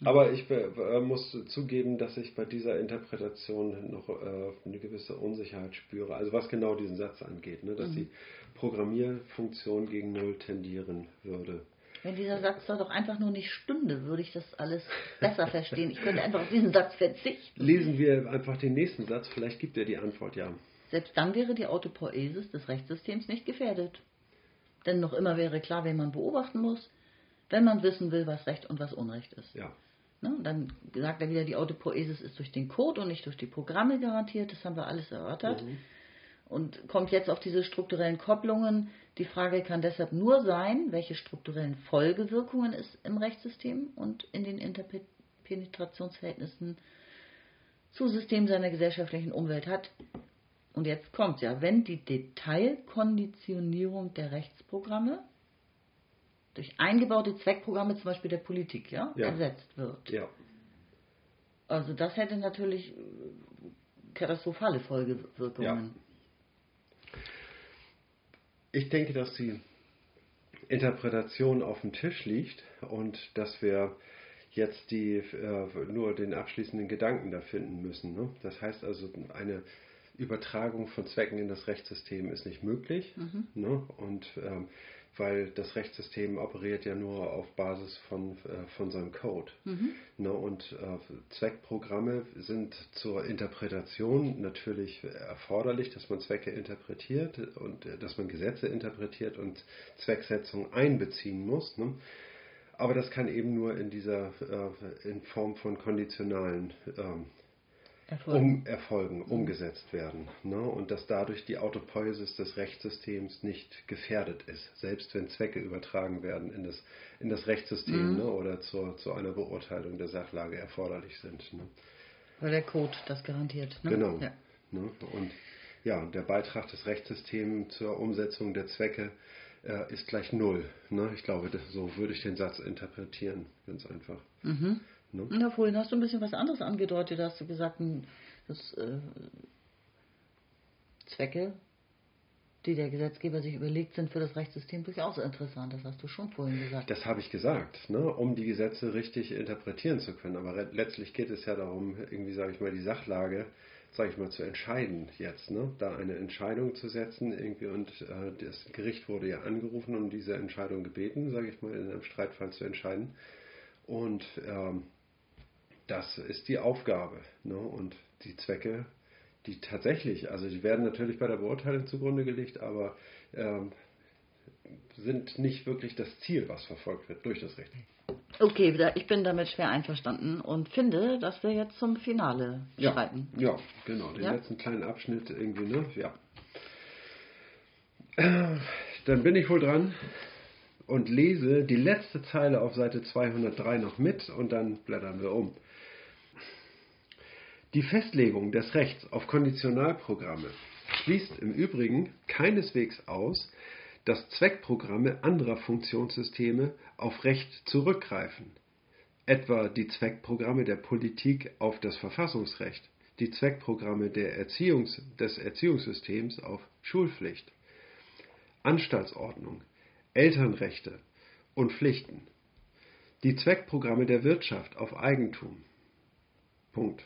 aber ich äh, muss zugeben, dass ich bei dieser Interpretation noch äh, eine gewisse Unsicherheit spüre. Also was genau diesen Satz angeht, ne? dass mhm. die Programmierfunktion gegen Null tendieren würde. Wenn dieser Satz da doch einfach nur nicht stünde, würde ich das alles besser verstehen. Ich könnte einfach auf diesen Satz verzichten. Lesen wir einfach den nächsten Satz, vielleicht gibt er die Antwort ja. Selbst dann wäre die Autopoiesis des Rechtssystems nicht gefährdet. Denn noch immer wäre klar, wen man beobachten muss, wenn man wissen will, was Recht und was Unrecht ist. Ja. Ne? Dann sagt er wieder, die Autopoiesis ist durch den Code und nicht durch die Programme garantiert. Das haben wir alles erörtert. Mhm. Und kommt jetzt auf diese strukturellen Kopplungen. Die Frage kann deshalb nur sein, welche strukturellen Folgewirkungen es im Rechtssystem und in den Interpenetrationsverhältnissen zu Systemen seiner gesellschaftlichen Umwelt hat. Und jetzt kommt ja, wenn die Detailkonditionierung der Rechtsprogramme durch eingebaute Zweckprogramme, zum Beispiel der Politik, ja, ja. ersetzt wird. Ja. Also das hätte natürlich katastrophale Folgewirkungen. Ja. Ich denke, dass die Interpretation auf dem Tisch liegt und dass wir jetzt die, äh, nur den abschließenden Gedanken da finden müssen. Ne? Das heißt also, eine Übertragung von Zwecken in das Rechtssystem ist nicht möglich. Mhm. Ne? Und ähm, weil das Rechtssystem operiert ja nur auf Basis von, äh, von seinem Code. Mhm. Ne? Und äh, Zweckprogramme sind zur Interpretation natürlich erforderlich, dass man Zwecke interpretiert und äh, dass man Gesetze interpretiert und Zwecksetzung einbeziehen muss. Ne? Aber das kann eben nur in dieser äh, in Form von konditionalen ähm, Erfolgen, um, Erfolgen umgesetzt werden. Ne? Und dass dadurch die Autopoiesis des Rechtssystems nicht gefährdet ist, selbst wenn Zwecke übertragen werden in das, in das Rechtssystem mhm. ne? oder zur, zu einer Beurteilung der Sachlage erforderlich sind. Ne? Weil der Code das garantiert. Ne? Genau. Ja. Ne? Und ja, der Beitrag des Rechtssystems zur Umsetzung der Zwecke äh, ist gleich null. Ne? Ich glaube, das, so würde ich den Satz interpretieren, ganz einfach. Mhm. Ne? Na, vorhin hast du ein bisschen was anderes angedeutet. Da hast du gesagt, dass äh, Zwecke, die der Gesetzgeber sich überlegt, sind für das Rechtssystem durchaus interessant. Das hast du schon vorhin gesagt. Das habe ich gesagt, ne? um die Gesetze richtig interpretieren zu können. Aber letztlich geht es ja darum, irgendwie, sage ich mal, die Sachlage sage ich mal, zu entscheiden jetzt, ne? da eine Entscheidung zu setzen irgendwie und äh, das Gericht wurde ja angerufen um diese Entscheidung gebeten, sage ich mal, in einem Streitfall zu entscheiden. Und ähm, das ist die Aufgabe. Ne? Und die Zwecke, die tatsächlich, also die werden natürlich bei der Beurteilung zugrunde gelegt, aber ähm, sind nicht wirklich das Ziel, was verfolgt wird durch das Recht. Okay, ich bin damit schwer einverstanden und finde, dass wir jetzt zum Finale ja, schreiten. Ja, genau, den ja? letzten kleinen Abschnitt irgendwie, ne? Ja. Dann bin ich wohl dran und lese die letzte Zeile auf Seite 203 noch mit und dann blättern wir um. Die Festlegung des Rechts auf Konditionalprogramme schließt im Übrigen keineswegs aus, dass Zweckprogramme anderer Funktionssysteme auf Recht zurückgreifen, etwa die Zweckprogramme der Politik auf das Verfassungsrecht, die Zweckprogramme Erziehungs des Erziehungssystems auf Schulpflicht, Anstaltsordnung, Elternrechte und Pflichten, die Zweckprogramme der Wirtschaft auf Eigentum. Punkt.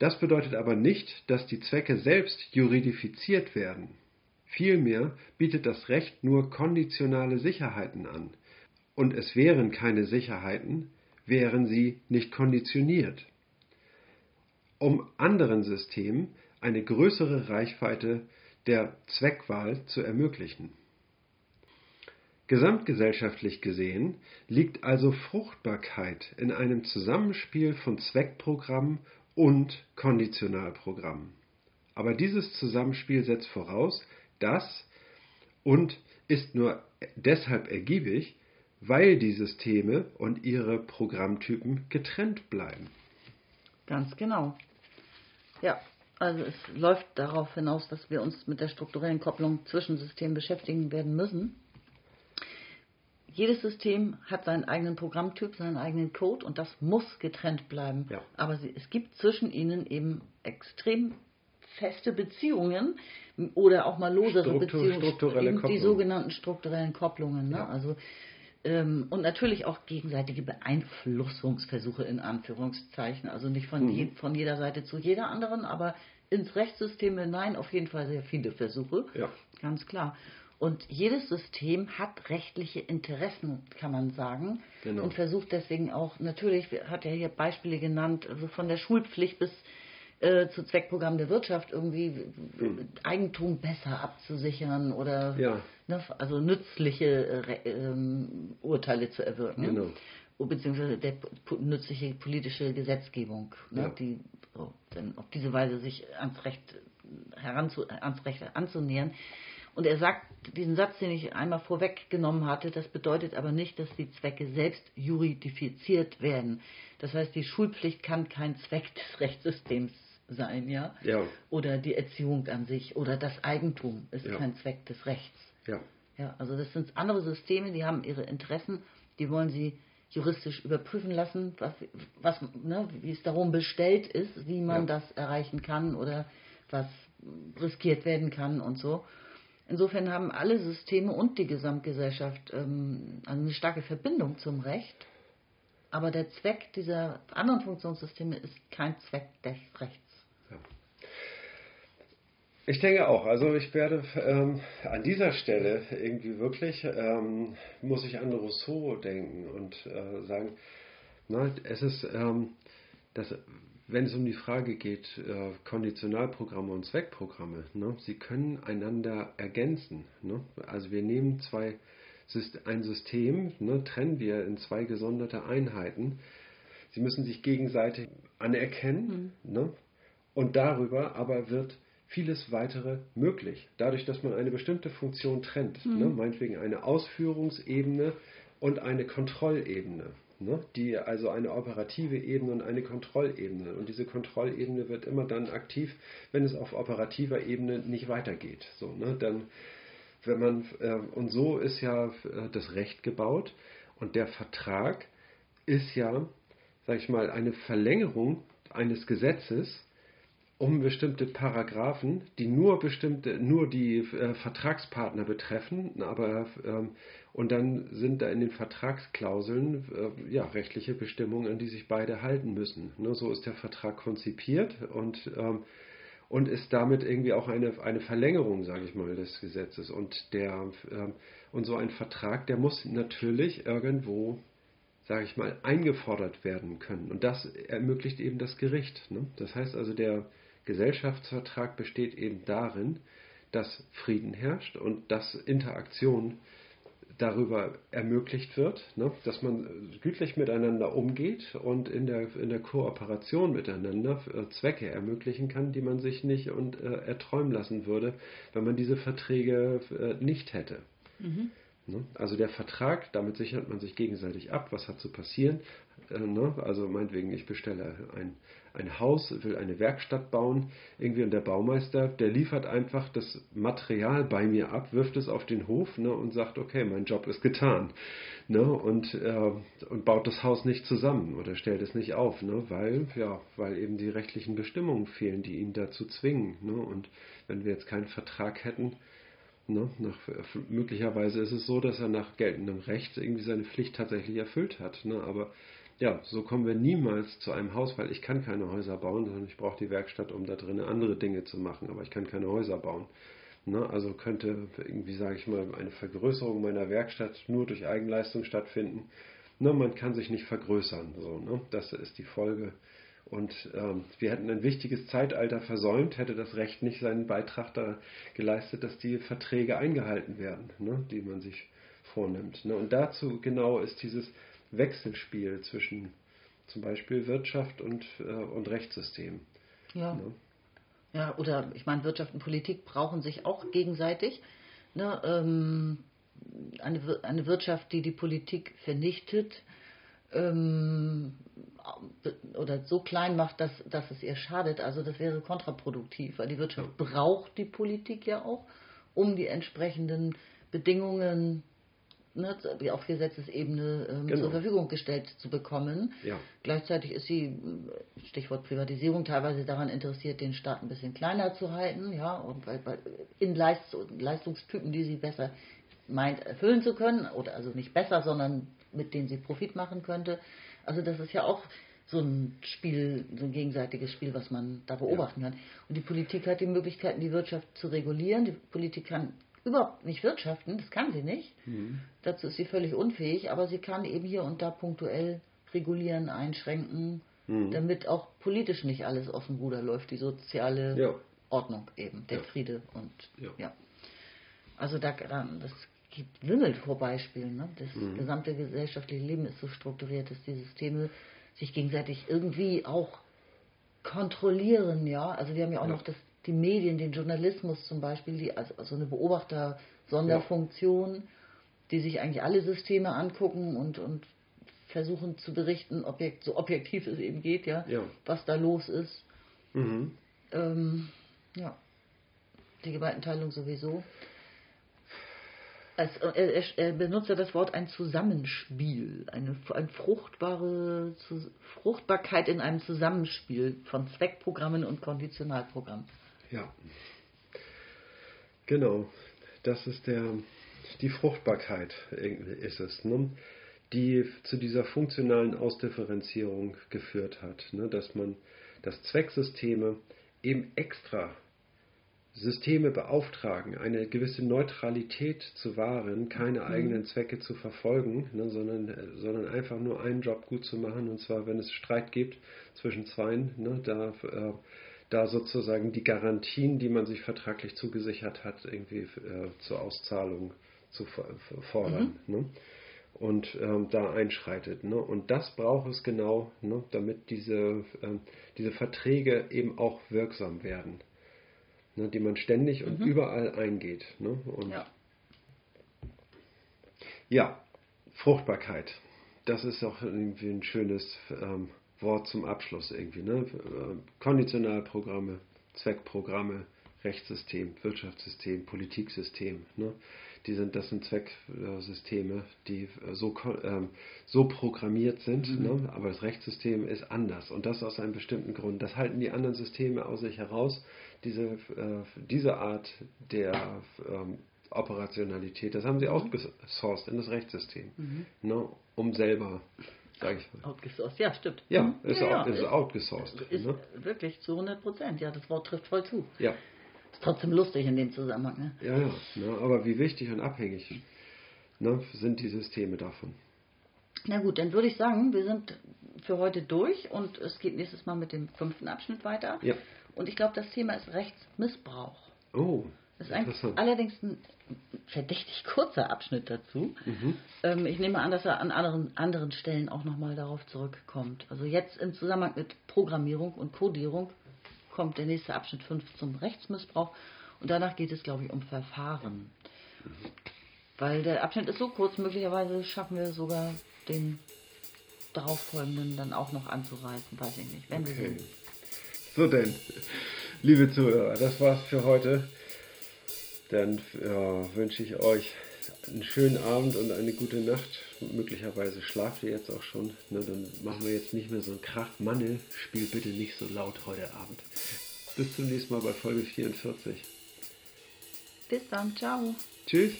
Das bedeutet aber nicht, dass die Zwecke selbst juridifiziert werden. Vielmehr bietet das Recht nur konditionale Sicherheiten an, und es wären keine Sicherheiten, wären sie nicht konditioniert. Um anderen Systemen eine größere Reichweite der Zweckwahl zu ermöglichen. Gesamtgesellschaftlich gesehen liegt also Fruchtbarkeit in einem Zusammenspiel von Zweckprogrammen und Konditionalprogramm. Aber dieses Zusammenspiel setzt voraus, dass und ist nur deshalb ergiebig, weil die Systeme und ihre Programmtypen getrennt bleiben. Ganz genau. Ja, also es läuft darauf hinaus, dass wir uns mit der strukturellen Kopplung zwischen Systemen beschäftigen werden müssen jedes System hat seinen eigenen Programmtyp, seinen eigenen Code und das muss getrennt bleiben. Ja. Aber sie, es gibt zwischen ihnen eben extrem feste Beziehungen oder auch mal losere Struktur, Beziehungen, die sogenannten strukturellen Kopplungen. Ne? Ja. Also ähm, und natürlich auch gegenseitige Beeinflussungsversuche in Anführungszeichen. Also nicht von, mhm. je, von jeder Seite zu jeder anderen, aber ins Rechtssystem hinein auf jeden Fall sehr viele Versuche. Ja. Ganz klar. Und jedes System hat rechtliche Interessen, kann man sagen. Genau. Und versucht deswegen auch, natürlich, hat er hier Beispiele genannt, also von der Schulpflicht bis äh, zu Zweckprogrammen der Wirtschaft irgendwie Hm. Eigentum besser abzusichern oder Ja. ne, also nützliche äh, Re- ähm, Urteile zu erwirken. Genau. Beziehungsweise der nützliche politische Gesetzgebung, ne, Ja. die so, dann auf diese Weise sich ans Recht, heranzu, ans Recht anzunähern. Und er sagt diesen Satz, den ich einmal vorweggenommen hatte, das bedeutet aber nicht, dass die Zwecke selbst juridifiziert werden. Das heißt, die Schulpflicht kann kein Zweck des Rechtssystems sein, ja? Ja. Oder die Erziehung an sich oder das Eigentum ist Ja. kein Zweck des Rechts. Ja. Ja, also das sind andere Systeme, die haben ihre Interessen, die wollen sie juristisch überprüfen lassen, was, was, ne, wie es darum bestellt ist, wie man Ja. das erreichen kann oder was riskiert werden kann und so. Insofern haben alle Systeme und die Gesamtgesellschaft ähm, eine starke Verbindung zum Recht. Aber der Zweck dieser anderen Funktionssysteme ist kein Zweck des Rechts. Ich denke auch. Also ich werde ähm, an dieser Stelle irgendwie wirklich, ähm, muss ich an Rousseau denken und äh, sagen, na, es ist, ähm, dass, wenn es um die Frage geht, äh, Konditionalprogramme und Zweckprogramme, ne, sie können einander ergänzen. Ne? Also wir nehmen zwei, ein System, ne, trennen wir in zwei gesonderte Einheiten. Sie müssen sich gegenseitig anerkennen. Ne? Und darüber aber wird vieles weitere möglich. Dadurch, dass man eine bestimmte Funktion trennt. Ne? Meinetwegen eine Ausführungsebene und eine Kontrollebene. Ne? Die, also eine operative Ebene und eine Kontrollebene. Und diese Kontrollebene wird immer dann aktiv, wenn es auf operativer Ebene nicht weitergeht. So, ne? Dann, wenn man, äh, und so ist ja äh, das Recht gebaut und der Vertrag ist ja, sag ich mal, eine Verlängerung eines Gesetzes um bestimmte Paragraphen, die nur bestimmte, nur die äh, Vertragspartner betreffen, aber ähm, und dann sind da in den Vertragsklauseln äh, ja rechtliche Bestimmungen, an die sich beide halten müssen. Ne, so ist der Vertrag konzipiert und ähm, und ist damit irgendwie auch eine, eine Verlängerung, sage ich mal, des Gesetzes. Und der ähm, und so ein Vertrag, der muss natürlich irgendwo sage ich mal, eingefordert werden können. Und das ermöglicht eben das Gericht. Ne? Das heißt also, der Gesellschaftsvertrag besteht eben darin, dass Frieden herrscht und dass Interaktion darüber ermöglicht wird, ne? dass man gütlich miteinander umgeht und in der, in der Kooperation miteinander äh, Zwecke ermöglichen kann, die man sich nicht und, äh, erträumen lassen würde, wenn man diese Verträge äh, nicht hätte. Ne? Also der Vertrag, damit sichert man sich gegenseitig ab, was hat zu passieren. Äh, ne? Also meinetwegen, ich bestelle ein, ein Haus, will eine Werkstatt bauen, irgendwie und der Baumeister, der liefert einfach das Material bei mir ab, wirft es auf den Hof ne? und sagt, okay, mein Job ist getan. Ne? Und, äh, und baut das Haus nicht zusammen oder stellt es nicht auf, ne? weil, ja, weil eben die rechtlichen Bestimmungen fehlen, die ihn dazu zwingen. Ne? Und wenn wir jetzt keinen Vertrag hätten, Ne? Nach, möglicherweise ist es so, dass er nach geltendem Recht irgendwie seine Pflicht tatsächlich erfüllt hat. Ne? Aber ja, so kommen wir niemals zu einem Haus, weil ich kann keine Häuser bauen, sondern ich brauche die Werkstatt, um da drinnen andere Dinge zu machen. Aber ich kann keine Häuser bauen. Ne? Also könnte irgendwie, sage ich mal, eine Vergrößerung meiner Werkstatt nur durch Eigenleistung stattfinden. Ne? Man kann sich nicht vergrößern. So, ne? Das ist die Folge. Und ähm, wir hätten ein wichtiges Zeitalter versäumt, hätte das Recht nicht seinen Beitrag da geleistet, dass die Verträge eingehalten werden, ne, die man sich vornimmt. Ne. Und dazu genau ist dieses Wechselspiel zwischen zum Beispiel Wirtschaft und, äh, und Rechtssystem. Ja. Ne. Ja, oder ich meine, Wirtschaft und Politik brauchen sich auch gegenseitig. Ne, ähm, eine, eine Wirtschaft, die die Politik vernichtet ähm, oder so klein macht, dass, dass es ihr schadet, also das wäre kontraproduktiv, weil die Wirtschaft braucht die Politik ja auch, um die entsprechenden Bedingungen ne, auf Gesetzesebene ähm, Genau. zur Verfügung gestellt zu bekommen. Ja. Gleichzeitig ist sie, Stichwort Privatisierung, teilweise daran interessiert, den Staat ein bisschen kleiner zu halten, ja, und weil, weil in Leist Leistungstypen, die sie besser meint, erfüllen zu können, oder also nicht besser, sondern mit denen sie Profit machen könnte. Also das ist ja auch so ein Spiel, so ein gegenseitiges Spiel, was man da beobachten kann. Und die Politik hat die Möglichkeiten, die Wirtschaft zu regulieren. Die Politik kann überhaupt nicht wirtschaften, das kann sie nicht. Mhm. Dazu ist sie völlig unfähig, aber sie kann eben hier und da punktuell regulieren, einschränken, mhm. damit auch politisch nicht alles aus dem Ruder läuft, die soziale ja. Ordnung eben, der ja. Friede und ja. ja. Also da, das gibt wimmelt vor Beispielen. Ne? Das mhm. gesamte gesellschaftliche Leben ist so strukturiert, dass die Systeme sich gegenseitig irgendwie auch kontrollieren, ja. Also wir haben ja auch noch das die Medien, den Journalismus zum Beispiel, die, also, also eine Beobachter-Sonderfunktion, ja. die sich eigentlich alle Systeme angucken und, und versuchen zu berichten, objekt, so objektiv es eben geht, ja, ja. was da los ist. Mhm. Ähm, ja, die Gewaltenteilung sowieso. Es, er, benutzt ja das Wort ein Zusammenspiel, eine, eine fruchtbare Fruchtbarkeit in einem Zusammenspiel von Zweckprogrammen und Konditionalprogrammen. Ja. Genau. Das ist der, die Fruchtbarkeit ist es, ne? die zu dieser funktionalen Ausdifferenzierung geführt hat, ne? dass man das Zwecksysteme eben extra Systeme beauftragen, eine gewisse Neutralität zu wahren, keine mhm. eigenen Zwecke zu verfolgen, ne, sondern, sondern einfach nur einen Job gut zu machen, und zwar, wenn es Streit gibt zwischen Zweien, ne, da äh, da sozusagen die Garantien, die man sich vertraglich zugesichert hat, irgendwie äh, zur Auszahlung zu fordern. Mhm. Ne? Und ähm, da einschreitet. Ne? Und das braucht es genau, ne? damit diese, ähm, diese Verträge eben auch wirksam werden. Ne? Die man ständig und mhm. überall eingeht. Ne? Und ja. ja, Fruchtbarkeit. Das ist auch irgendwie ein schönes ähm, Wort zum Abschluss irgendwie. Ne? Äh, Konditionalprogramme, Zweckprogramme, Rechtssystem, Wirtschaftssystem, Politiksystem. Ne? Die sind, das sind Zwecksysteme, die so, ähm, so programmiert sind, mhm. ne? aber das Rechtssystem ist anders und das aus einem bestimmten Grund. Das halten die anderen Systeme aus sich heraus, diese, äh, diese Art der ähm, Operationalität, das haben sie outgesourced in das Rechtssystem, mhm. ne? um selber sage ich mal. Outgesourced, ja, stimmt. Ja, mhm. ist, ja, out, ist, ist outgesourced. Ist ne? Wirklich zu 100 Prozent, ja, das Wort trifft voll zu. Ja. Trotzdem lustig in dem Zusammenhang. Ne? Ja, ja, ne, aber wie wichtig und abhängig ne, sind die Systeme davon. Na gut, dann würde ich sagen, wir sind für heute durch und es geht nächstes Mal mit dem fünften Abschnitt weiter. Ja. Und ich glaube, das Thema ist Rechtsmissbrauch. Oh. Das ist eigentlich allerdings ein verdächtig kurzer Abschnitt dazu. Mhm. Ähm, ich nehme an, dass er an anderen, anderen Stellen auch nochmal darauf zurückkommt. Also jetzt im Zusammenhang mit Programmierung und Codierung kommt der nächste Abschnitt 5 zum Rechtsmissbrauch und danach geht es, glaube ich, um Verfahren. Mhm. Weil der Abschnitt ist so kurz, möglicherweise schaffen wir sogar den darauffolgenden dann auch noch anzureißen, weiß ich nicht. Wenn okay. wir sehen. So denn, liebe Zuhörer, das war's für heute dann ja, wünsche ich euch einen schönen Abend und eine gute Nacht. Möglicherweise schlaft ihr jetzt auch schon. Na, dann machen wir jetzt nicht mehr so ein Krach. Manne, spiel bitte nicht so laut heute Abend. Bis zum nächsten Mal bei Folge 44. Bis dann, ciao. Tschüss.